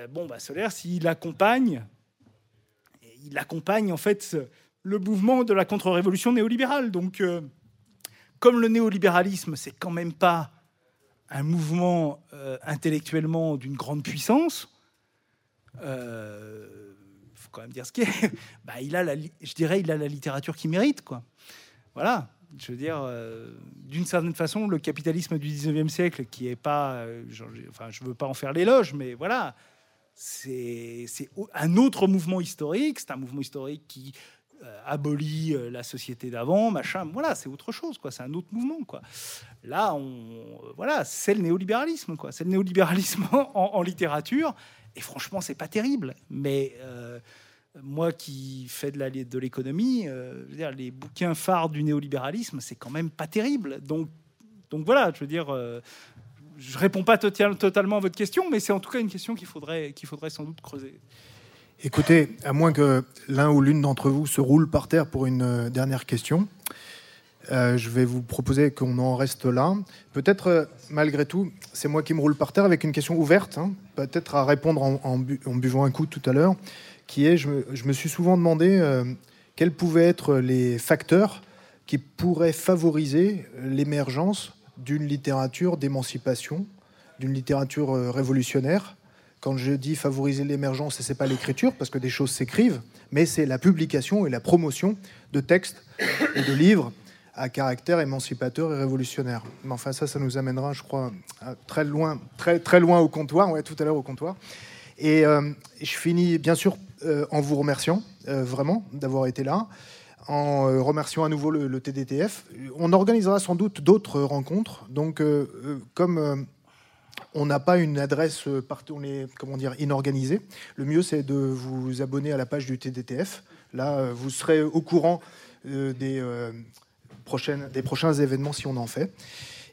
Bon, bah, Solaire, s'il accompagne, il accompagne en fait le mouvement de la contre-révolution néolibérale. Donc, euh, comme le néolibéralisme, c'est quand même pas un mouvement euh, intellectuellement d'une grande puissance, il faut quand même dire ce qu'il est. bah, il a la, je dirais, il a la littérature qui mérite, quoi. Voilà. Je veux dire, d'une certaine façon, le capitalisme du 19e siècle, qui est pas. enfin, je veux pas en faire l'éloge, mais voilà c'est un autre mouvement historique, c'est un mouvement historique qui euh, abolit euh, la société d'avant, machin. Voilà, c'est autre chose. C'est un autre mouvement. Là, on, voilà, c'est le néolibéralisme, quoi. C'est le néolibéralisme en, littérature. Et franchement, c'est pas terrible. Mais euh, moi, qui fais de l'économie, les bouquins phares du néolibéralisme, c'est quand même pas terrible. Donc, donc voilà, je veux dire, je réponds pas totalement à votre question, mais c'est en tout cas une question qu'il faudrait, qu'il faudrait sans doute creuser. Écoutez, à moins que l'un ou l'une d'entre vous se roule par terre pour une euh, dernière question, euh, je vais vous proposer qu'on en reste là. Peut-être, euh, malgré tout, c'est moi qui me roule par terre avec une question ouverte, hein, peut-être à répondre en, buvant un coup tout à l'heure, qui est, je me, suis souvent demandé quels pouvaient être les facteurs qui pourraient favoriser l'émergence d'une littérature d'émancipation, d'une littérature euh, révolutionnaire. Quand je dis favoriser l'émergence, ce n'est pas l'écriture, parce que des choses s'écrivent, mais c'est la publication et la promotion de textes et de livres à caractère émancipateur et révolutionnaire. Mais enfin, ça, ça nous amènera, je crois, très loin, très, très loin au comptoir, ouais, tout à l'heure au comptoir. Et euh, je finis, bien sûr, euh, en vous remerciant vraiment d'avoir été là en euh, remerciant à nouveau le, TDTF. On organisera sans doute d'autres rencontres. Donc, euh, euh, comme on n'a pas une adresse on est comment dire inorganisée. Le mieux c'est de vous abonner à la page du TDTF. Là, vous serez au courant des prochaines des prochains événements si on en fait.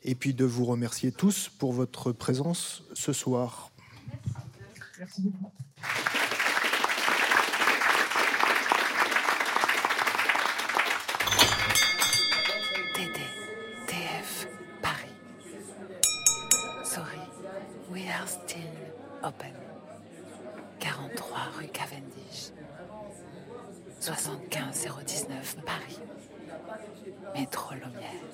Et puis de vous remercier tous pour votre présence ce soir. Merci beaucoup. Open. 43 rue Cavendish. 75 019 Paris. Métro Lumière.